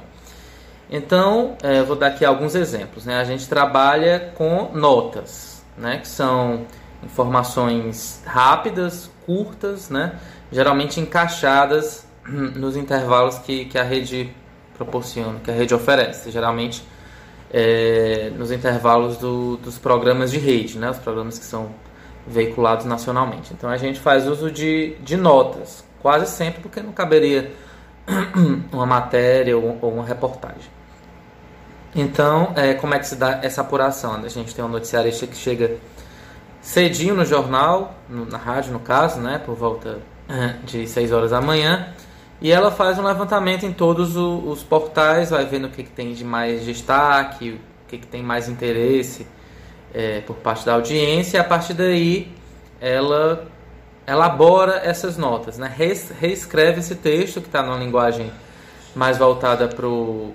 Então, é, vou dar aqui alguns exemplos. Né? A gente trabalha com notas, né? que são informações rápidas, curtas, né? geralmente encaixadas nos intervalos que, que a rede proporciona, que a rede oferece. Geralmente é, nos intervalos do, dos programas de rede, né? os programas que são veiculados nacionalmente. Então a gente faz uso de, de notas, quase sempre porque não caberia uma matéria ou, ou uma reportagem. Então, é, como é que se dá essa apuração? A gente tem um noticiarista que chega cedinho no jornal, no, na rádio no caso, né, por volta de 6 horas da manhã, e ela faz um levantamento em todos os, os portais, vai vendo o que, que tem de mais destaque, o que, que tem mais interesse é, por parte da audiência, e a partir daí ela elabora essas notas, né? reescreve esse texto que está numa linguagem mais voltada para o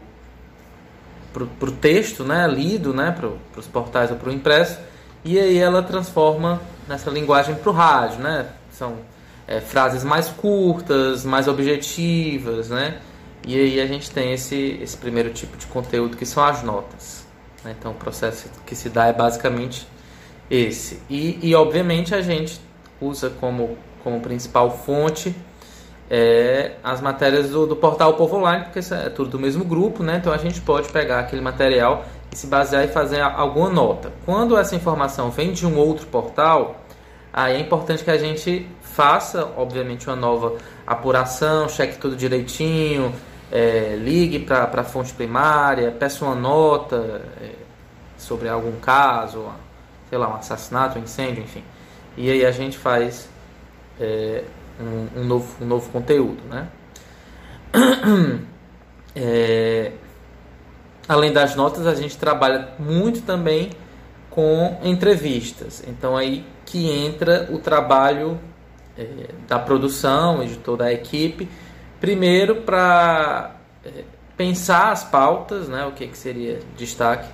para o texto, né, lido, né, para os portais ou para o impresso, e aí ela transforma nessa linguagem para o rádio, né, são é, frases mais curtas, mais objetivas, né, e aí a gente tem esse, esse primeiro tipo de conteúdo que são as notas. Né, então o processo que se dá é basicamente esse. E, e obviamente a gente usa como, como principal fonte é, as matérias do, do, portal Povo Online, porque é tudo do mesmo grupo, né? Então a gente pode pegar aquele material se basear e fazer alguma nota. Quando essa informação vem de um outro portal, aí é importante que a gente faça, obviamente, uma nova apuração, cheque tudo direitinho, é, ligue para a fonte primária, peça uma nota é, sobre algum caso, sei lá, um assassinato, um incêndio, enfim. E aí a gente faz é, um, um, novo, um novo conteúdo. Né? É, além das notas, a gente trabalha muito também com entrevistas. Então aí que entra o trabalho é, da produção e de toda a equipe. Primeiro para é, pensar as pautas, né, o que, que seria destaque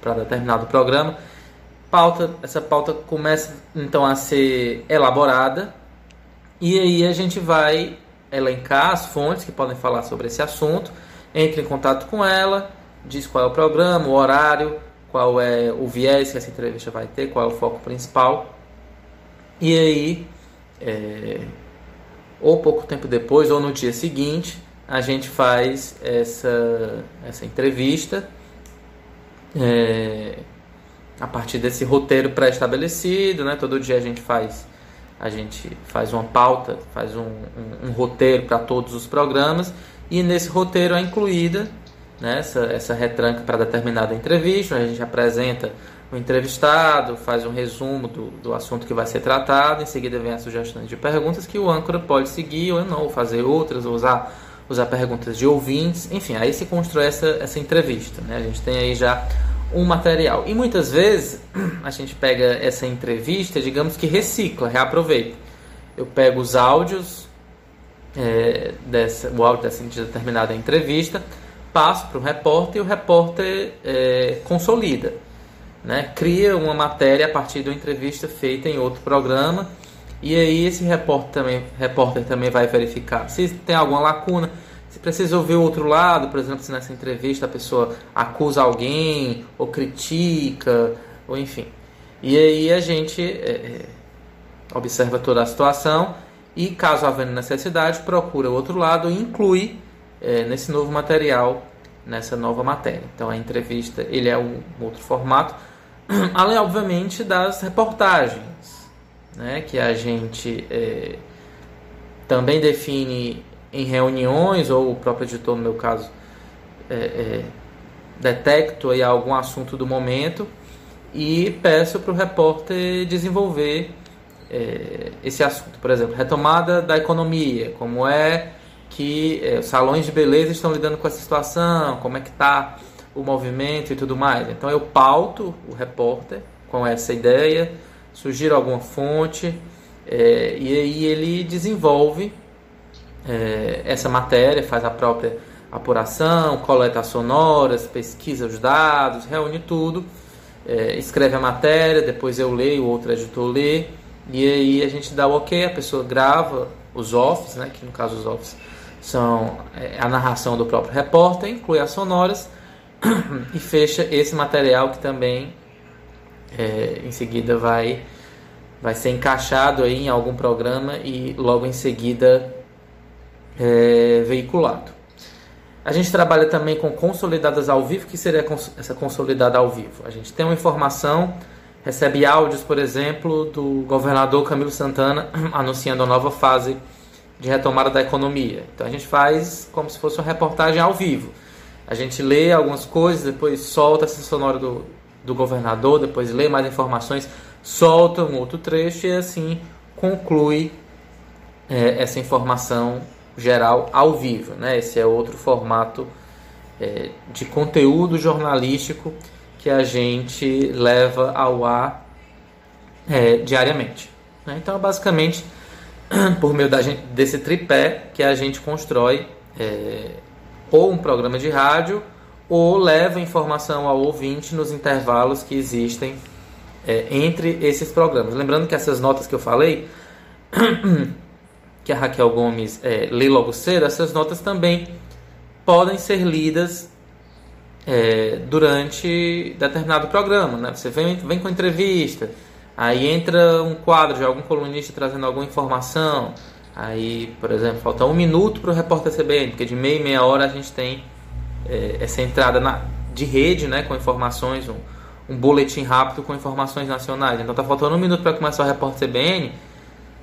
para determinado programa. Pauta, essa pauta começa então a ser elaborada e aí a gente vai elencar as fontes que podem falar sobre esse assunto, entra em contato com ela, diz qual é o programa, o horário, qual é o viés que essa entrevista vai ter, qual é o foco principal. E aí, é, ou pouco tempo depois, ou no dia seguinte, a gente faz essa, essa entrevista é, a partir desse roteiro pré-estabelecido. Né? Todo dia a gente faz a gente faz uma pauta, faz um, um, um roteiro para todos os programas e nesse roteiro é incluída né, essa, essa retranca para determinada entrevista, a gente apresenta o entrevistado, faz um resumo do, do assunto que vai ser tratado, em seguida vem as sugestões de perguntas que o âncora pode seguir ou não, ou fazer outras, ou usar, usar perguntas de ouvintes, enfim, aí se constrói essa, essa entrevista. Né? A gente tem aí já um material. E muitas vezes a gente pega essa entrevista, digamos que recicla, reaproveita. Eu pego os áudios, é, dessa, o áudio dessa determinada entrevista, passo para o repórter e o repórter é, consolida. Né? Cria uma matéria a partir de uma entrevista feita em outro programa e aí esse repórter também, repórter também vai verificar se tem alguma lacuna se precisa ouvir o outro lado, por exemplo, se nessa entrevista a pessoa acusa alguém, ou critica, ou enfim. E aí a gente é observa toda a situação e, caso havendo necessidade, procura o outro lado e inclui é, nesse novo material, nessa nova matéria. Então a entrevista ele é um outro formato, além, obviamente, das reportagens, né, que a gente é, também define em reuniões, ou o próprio editor, no meu caso, é, é, detecto aí algum assunto do momento e peço para o repórter desenvolver é, esse assunto. Por exemplo, retomada da economia, como é que é, os salões de beleza estão lidando com essa situação, como é que está o movimento e tudo mais. Então eu pauto o repórter com essa ideia, sugiro alguma fonte e aí ele desenvolve é, essa matéria, faz a própria apuração, coleta sonoras, pesquisa os dados, reúne tudo, é, escreve a matéria, depois eu leio, o outro editor lê, e aí a gente dá o ok, a pessoa grava os offs, né, que no caso os offs são é, a narração do próprio repórter, inclui as sonoras e fecha esse material que também é, em seguida vai vai ser encaixado aí em algum programa e logo em seguida é, veiculado. A gente trabalha também com consolidadas ao vivo. O que seria essa consolidada ao vivo? A gente tem uma informação, recebe áudios, por exemplo, do governador Camilo Santana anunciando a nova fase de retomada da economia. Então a gente faz como se fosse uma reportagem ao vivo. A gente lê algumas coisas, depois solta essa sonora do, do governador, depois lê mais informações, solta um outro trecho e assim conclui é, essa informação geral ao vivo. Né? Esse é outro formato é, de conteúdo jornalístico que a gente leva ao ar é, diariamente. Né? Então, basicamente, por meio da gente, desse tripé que a gente constrói é, ou um programa de rádio ou leva informação ao ouvinte nos intervalos que existem é, entre esses programas. Lembrando que essas notas que eu falei que a Raquel Gomes é, lê logo cedo, essas notas também podem ser lidas é, durante determinado programa. Né? Você vem, vem com entrevista, aí entra um quadro de algum colunista trazendo alguma informação. Aí, por exemplo, falta um minuto para o repórter CBN, porque de meia e meia hora a gente tem é, essa entrada na, de rede né, com informações, um, um boletim rápido com informações nacionais. Então está faltando um minuto para começar o repórter CBN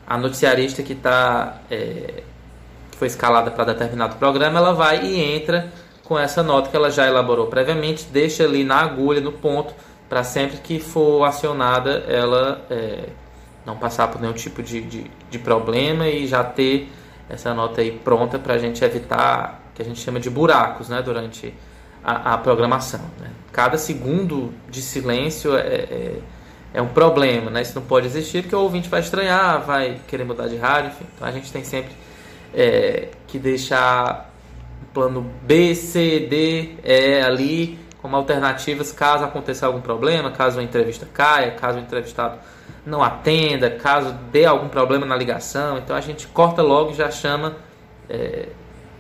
a noticiarista que está é, que foi escalada para determinado programa, ela vai e entra com essa nota que ela já elaborou previamente, deixa ali na agulha, no ponto, para sempre que for acionada ela é, não passar por nenhum tipo de, de, de, problema e já ter essa nota aí pronta para a gente evitar que a gente chama de buracos né, durante a, a programação. Né? Cada segundo de silêncio é, é é um problema, né? Isso não pode existir porque o ouvinte vai estranhar, vai querer mudar de rádio, enfim. Então a gente tem sempre é, que deixar plano B, C, D, E ali como alternativas caso aconteça algum problema, caso a entrevista caia, caso o entrevistado não atenda, caso dê algum problema na ligação. Então a gente corta logo e já chama é,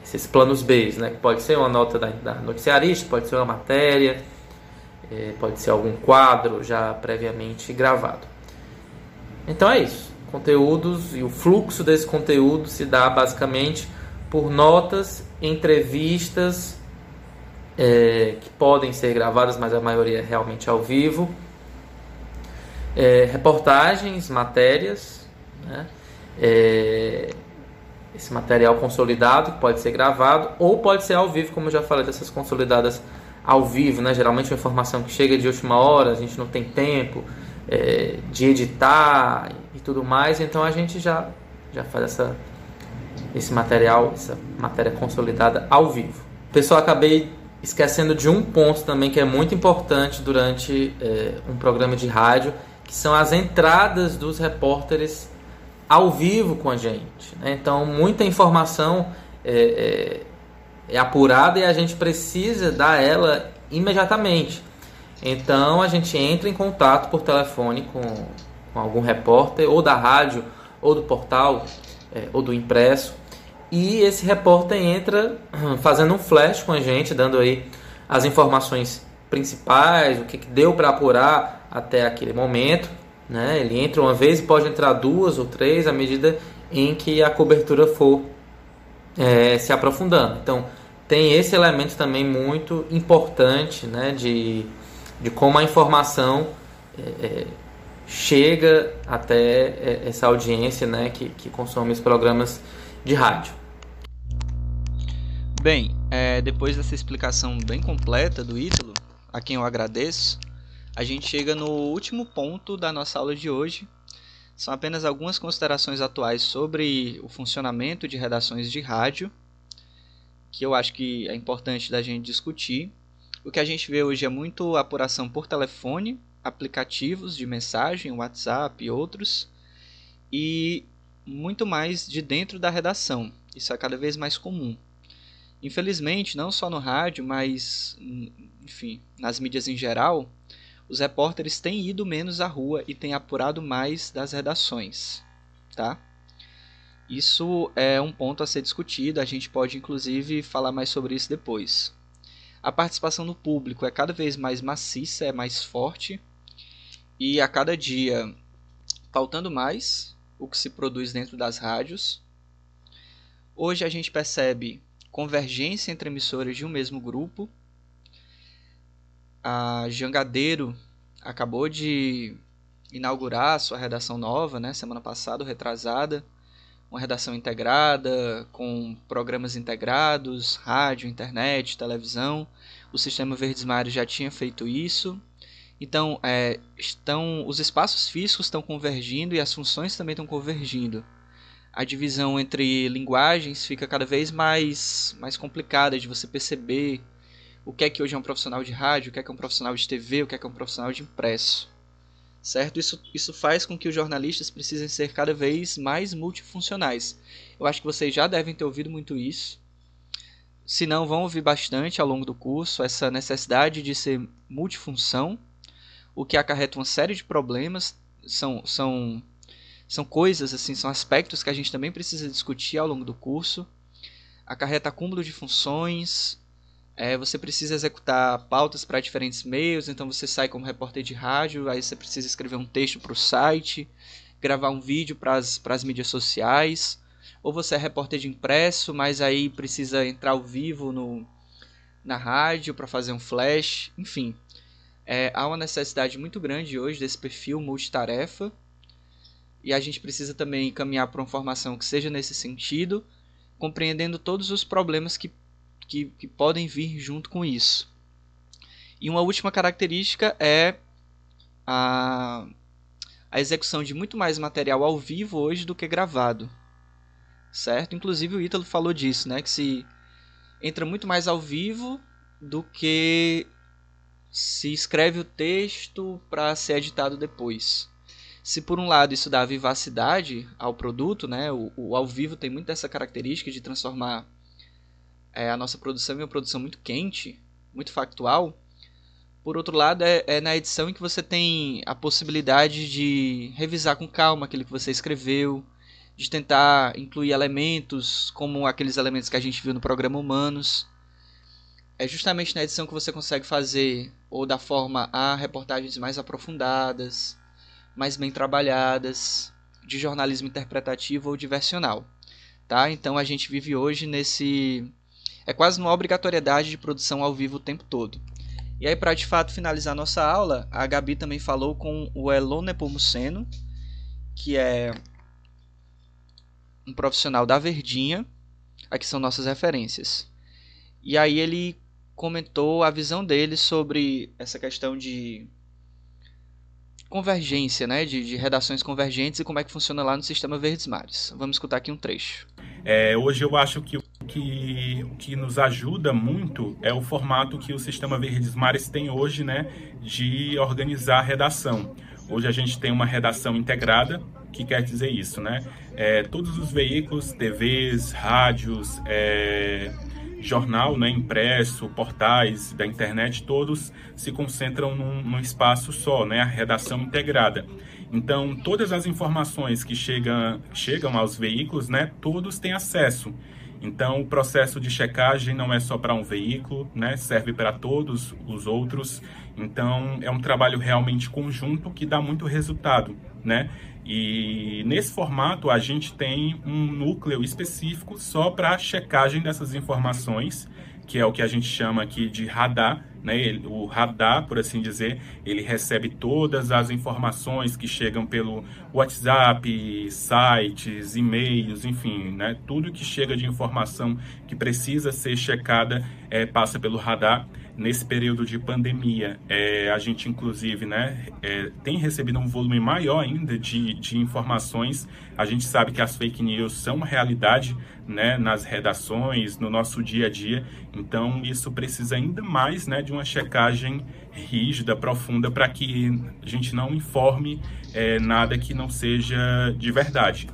esses planos B, né? Que pode ser uma nota da, da noticiarista, pode ser uma matéria é, pode ser algum quadro já previamente gravado. Então é isso. Conteúdos e o fluxo desse conteúdo se dá basicamente por notas, entrevistas é, que podem ser gravadas, mas a maioria é realmente ao vivo, é, reportagens, matérias, né? é, esse material consolidado que pode ser gravado ou pode ser ao vivo, como eu já falei dessas consolidadas ao vivo, né? Geralmente uma informação que chega de última hora, a gente não tem tempo é, de editar e tudo mais, então a gente já, já faz essa, esse material, essa matéria consolidada ao vivo. Pessoal, acabei esquecendo de um ponto também que é muito importante durante é, um programa de rádio, que são as entradas dos repórteres ao vivo com a gente. Né? Então, muita informação é, é é apurada e a gente precisa dar ela imediatamente. Então a gente entra em contato por telefone com, com algum repórter, ou da rádio, ou do portal, é, ou do impresso, e esse repórter entra fazendo um flash com a gente, dando aí as informações principais, o que, que deu para apurar até aquele momento. Né? Ele entra uma vez e pode entrar duas ou três à medida em que a cobertura for é, se aprofundando. Então, tem esse elemento também muito importante né, de, de como a informação é, é, chega até é, essa audiência né, que, que consome os programas de rádio. Bem, é, depois dessa explicação bem completa do Ítalo, a quem eu agradeço, a gente chega no último ponto da nossa aula de hoje. São apenas algumas considerações atuais sobre o funcionamento de redações de rádio que eu acho que é importante da gente discutir. O que a gente vê hoje é muito apuração por telefone, aplicativos de mensagem, WhatsApp e outros, e muito mais de dentro da redação. Isso é cada vez mais comum. Infelizmente, não só no rádio, mas enfim, nas mídias em geral, os repórteres têm ido menos à rua e têm apurado mais das redações, tá? Isso é um ponto a ser discutido, a gente pode inclusive falar mais sobre isso depois. A participação do público é cada vez mais maciça, é mais forte, e a cada dia faltando mais o que se produz dentro das rádios. Hoje a gente percebe convergência entre emissoras de um mesmo grupo. A Jangadeiro acabou de inaugurar sua redação nova, né, semana passada, retrasada uma redação integrada, com programas integrados, rádio, internet, televisão. O sistema Verdes Mares já tinha feito isso. Então, é, estão, os espaços físicos estão convergindo e as funções também estão convergindo. A divisão entre linguagens fica cada vez mais, mais complicada de você perceber o que é que hoje é um profissional de rádio, o que é que é um profissional de TV, o que é que é um profissional de impresso certo? Isso, isso faz com que os jornalistas precisem ser cada vez mais multifuncionais. Eu acho que vocês já devem ter ouvido muito isso. Se não, vão ouvir bastante ao longo do curso essa necessidade de ser multifunção, o que acarreta uma série de problemas. São, são, são coisas, assim, são aspectos que a gente também precisa discutir ao longo do curso. Acarreta acúmulo de funções, é, você precisa executar pautas para diferentes meios, então você sai como repórter de rádio, aí você precisa escrever um texto para o site, gravar um vídeo para as mídias sociais, ou você é repórter de impresso, mas aí precisa entrar ao vivo no, na rádio para fazer um flash, enfim. É, há uma necessidade muito grande hoje desse perfil multitarefa, e a gente precisa também caminhar para uma formação que seja nesse sentido, compreendendo todos os problemas que que, que podem vir junto com isso. E uma última característica é a, a execução de muito mais material ao vivo hoje do que gravado. Certo? Inclusive o Ítalo falou disso, né? Que se entra muito mais ao vivo do que se escreve o texto para ser editado depois. Se por um lado isso dá vivacidade ao produto, né? O, o ao vivo tem muito dessa característica de transformar é, a nossa produção é uma produção muito quente, muito factual. Por outro lado, é, é, na edição em que você tem a possibilidade de revisar com calma aquilo que você escreveu, de tentar incluir elementos como aqueles elementos que a gente viu no programa Humanos. É justamente na edição que você consegue fazer ou da forma a reportagens mais aprofundadas, mais bem trabalhadas, de jornalismo interpretativo ou diversional. Tá? Então a gente vive hoje nesse é quase uma obrigatoriedade de produção ao vivo o tempo todo. E aí, para de fato finalizar nossa aula, a Gabi também falou com o Elon Nepomuceno, que é um profissional da Verdinha. Aqui são nossas referências. E aí ele comentou a visão dele sobre essa questão de convergência, né, de, de, redações convergentes e como é que funciona lá no sistema Verdes Mares. Vamos escutar aqui um trecho. É, hoje eu acho que o que, que nos ajuda muito é o formato que o sistema Verdes Mares tem hoje, né, de organizar a redação. Hoje a gente tem uma redação integrada, que quer dizer isso, né? É, todos os veículos, TVs, rádios, é, jornal né, impresso, portais da internet, todos se concentram num, num, espaço só, né, a redação integrada. Então, todas as informações que chegam, chegam aos veículos, né, todos têm acesso. Então, o processo de checagem não é só para um veículo, né, serve para todos os outros. Então, é um trabalho realmente conjunto que dá muito resultado, né? E nesse formato a gente tem um núcleo específico só para checagem dessas informações, que é o que a gente chama aqui de radar. Né? o radar, por assim dizer, ele recebe todas as informações que chegam pelo WhatsApp, sites, e-mails, enfim, né? tudo que chega de informação que precisa ser checada é, passa pelo radar nesse período de pandemia, é, a gente inclusive né, é, tem recebido um volume maior ainda de, de informações. A gente sabe que as fake news são uma realidade né, nas redações, no nosso dia a dia. Então isso precisa ainda mais né, de uma checagem rígida, profunda, para que a gente não informe é, nada que não seja de verdade.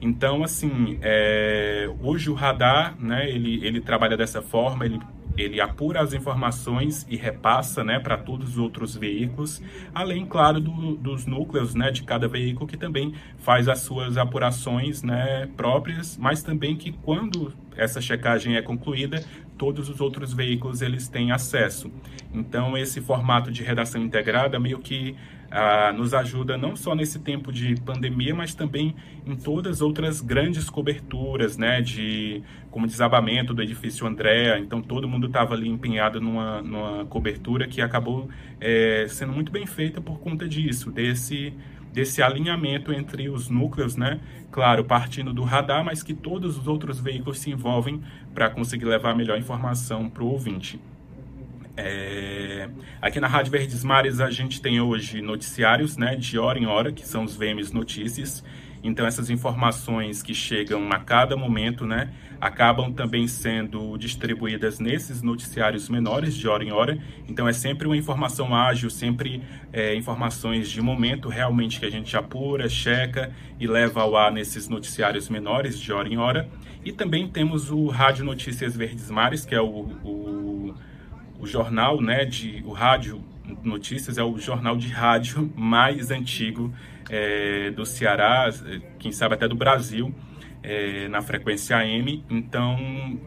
Então, assim, é, hoje o radar, né, ele, ele trabalha dessa forma, ele ele apura as informações e repassa né, para todos os outros veículos, além, claro, do, dos núcleos né, de cada veículo, que também faz as suas apurações né, próprias, mas também que quando essa checagem é concluída, todos os outros veículos eles têm acesso. Então, esse formato de redação integrada meio que ah, nos ajuda não só nesse tempo de pandemia, mas também em todas as outras grandes coberturas, né, de como desabamento do edifício Andréa. Então todo mundo estava ali empenhado numa, numa cobertura que acabou é, sendo muito bem feita por conta disso, desse desse alinhamento entre os núcleos, né? Claro, partindo do radar, mas que todos os outros veículos se envolvem para conseguir levar a melhor informação para o ouvinte. É... Aqui na Rádio Verdes Mares a gente tem hoje noticiários, né, de hora em hora, que são os VMs Notícias. Então essas informações que chegam a cada momento, né, acabam também sendo distribuídas nesses noticiários menores de hora em hora. Então é sempre uma informação ágil, sempre é, informações de momento realmente que a gente apura, checa e leva ao ar nesses noticiários menores de hora em hora. E também temos o Rádio Notícias Verdes Mares, que é o, o o jornal, né, de o rádio notícias é o jornal de rádio mais antigo é, do Ceará, quem sabe até do Brasil, é, na frequência AM. Então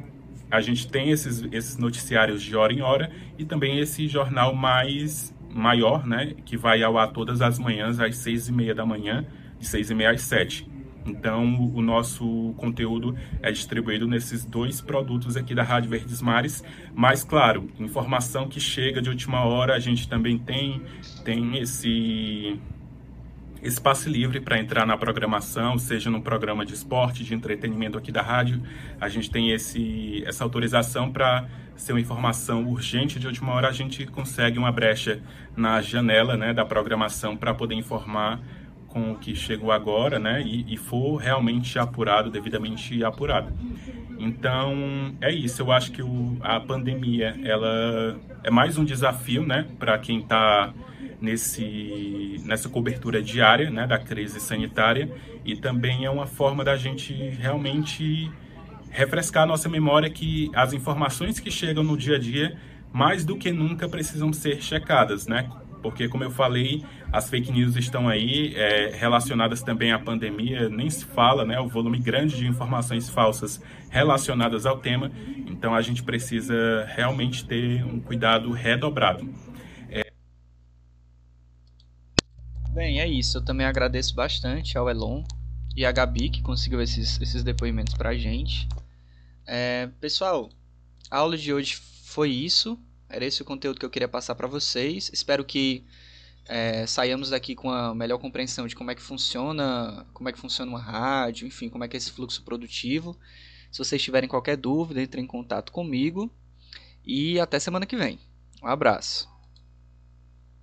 a gente tem esses, esses noticiários de hora em hora e também esse jornal mais maior, né, que vai ao ar todas as manhãs às seis e meia da manhã, de seis e meia às sete. Então, o nosso conteúdo é distribuído nesses dois produtos aqui da Rádio Verdes Mares. Mas, claro, informação que chega de última hora, a gente também tem, tem esse espaço livre para entrar na programação, seja no programa de esporte, de entretenimento aqui da rádio. A gente tem esse, essa autorização para ser uma informação urgente de última hora, a gente consegue uma brecha na janela né, da programação para poder informar com o que chegou agora, né, e, e for realmente apurado, devidamente apurado. Então, é isso. Eu acho que o, a pandemia, ela é mais um desafio, né, para quem está nesse nessa cobertura diária, né, da crise sanitária, e também é uma forma da gente realmente refrescar a nossa memória que as informações que chegam no dia a dia mais do que nunca precisam ser checadas, né? Porque, como eu falei, as fake news estão aí é, relacionadas também à pandemia, nem se fala, né? O volume grande de informações falsas relacionadas ao tema, então a gente precisa realmente ter um cuidado redobrado. É... Bem, é isso. Eu também agradeço bastante ao Elon e à Gabi que conseguiu esses, esses depoimentos pra gente. É, pessoal, a aula de hoje foi isso. Era esse o conteúdo que eu queria passar para vocês. Espero que é, saiamos daqui com a melhor compreensão de como é que funciona, como é que funciona uma rádio, enfim, como é que é esse fluxo produtivo. Se vocês tiverem qualquer dúvida, entrem em contato comigo e até semana que vem. Um abraço.